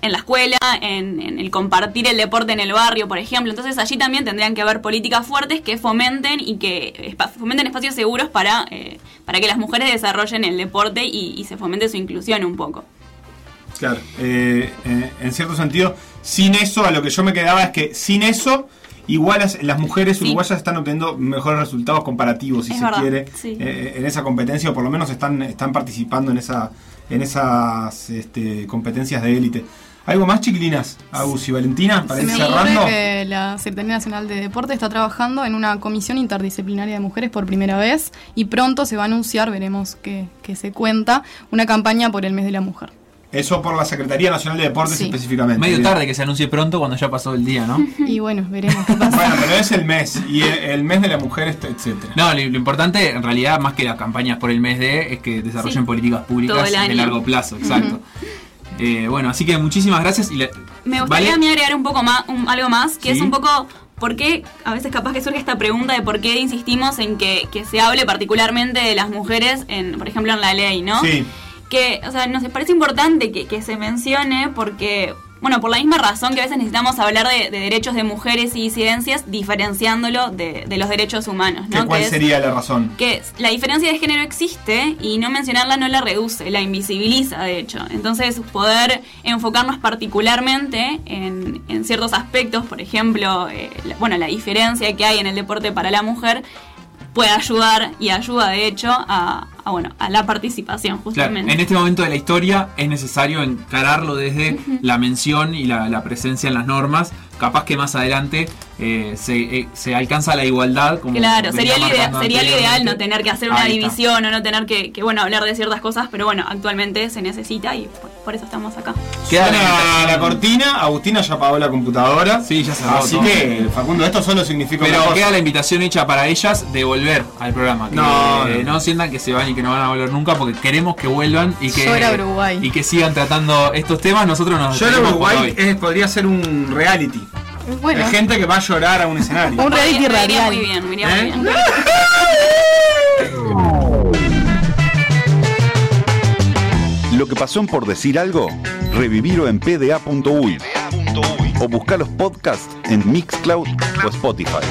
En la escuela, en, en el compartir el deporte en el barrio, por ejemplo. Entonces allí también tendrían que haber políticas fuertes que fomenten y que fomenten espacios seguros para, eh, para que las mujeres desarrollen el deporte y, y se fomente su inclusión un poco. Claro, eh, eh, en cierto sentido, sin eso, a lo que yo me quedaba es que sin eso, igual las, las mujeres Sí. uruguayas están obteniendo mejores resultados comparativos, si Es se verdad, quiere, sí. eh, en esa competencia, o por lo menos están, están participando en, esa, en esas este, competencias de élite. ¿Algo más, chiquilinas? Agus y Valentina, para Se ir me cerrando. que la Secretaría Nacional de Deporte está trabajando en una comisión interdisciplinaria de mujeres por primera vez y pronto se va a anunciar, veremos qué, qué se cuenta, una campaña por el mes de la mujer. Eso por la Secretaría Nacional de Deportes Sí. específicamente. Medio tarde que se anuncie pronto cuando ya pasó el día, ¿no? Y bueno, veremos qué pasa. Bueno, pero es el mes, y el, el mes de la mujer, etcétera. No, lo, lo importante en realidad, más que las campañas por el mes de, es que desarrollen Sí. políticas públicas de largo plazo, exacto. Eh, bueno, así que muchísimas gracias. Y le- Me gustaría ¿Vale? a mí agregar un poco más, un- algo más, que Sí. es un poco por qué, a veces capaz que surge esta pregunta de por qué insistimos en que, que se hable particularmente de las mujeres, en, por ejemplo, en la ley, ¿no? Sí. Que, o sea, nos parece importante que, que se mencione porque, bueno, por la misma razón que a veces necesitamos hablar de, de derechos de mujeres y disidencias, diferenciándolo de, de los derechos humanos, ¿Qué- ¿no? ¿Cuál Que es- sería la razón? que la diferencia de género existe y no mencionarla no la reduce, la invisibiliza de hecho. Entonces poder enfocarnos particularmente en, en ciertos aspectos, por ejemplo, eh, la- bueno, la diferencia que hay en el deporte para la mujer puede ayudar y ayuda de hecho a, a, bueno, a la participación Claro, justamente. en este momento de la historia es necesario encararlo desde la mención y la, la presencia en las normas. Capaz que más adelante eh, se, eh, se alcanza la igualdad. Como Claro, sería, el idea- sería lo ideal no tener que hacer una Ahí está. división o no tener que, que, bueno, hablar de ciertas cosas, pero bueno, actualmente se necesita y por, por eso estamos acá. Queda la cortina, Agustina ya apagó la computadora. Sí, ya cerró Así todo. que, Facundo, esto solo significa una Pero cosa. queda la invitación hecha para ellas de volver al programa. Que No, eh, no. no sientan que se van y que no van a volver nunca porque queremos que vuelvan y que, y sigan tratando estos temas. Nosotros nos Yo Uruguay es- podría ser un reality. Bueno. Hay gente que va a llorar a un escenario. Un reality Me radial. muy bien, me iría muy ¿Eh? bien. Lo que pasó en por decir algo, revivirlo en pda.uy o buscar los podcasts en Mixcloud o Spotify.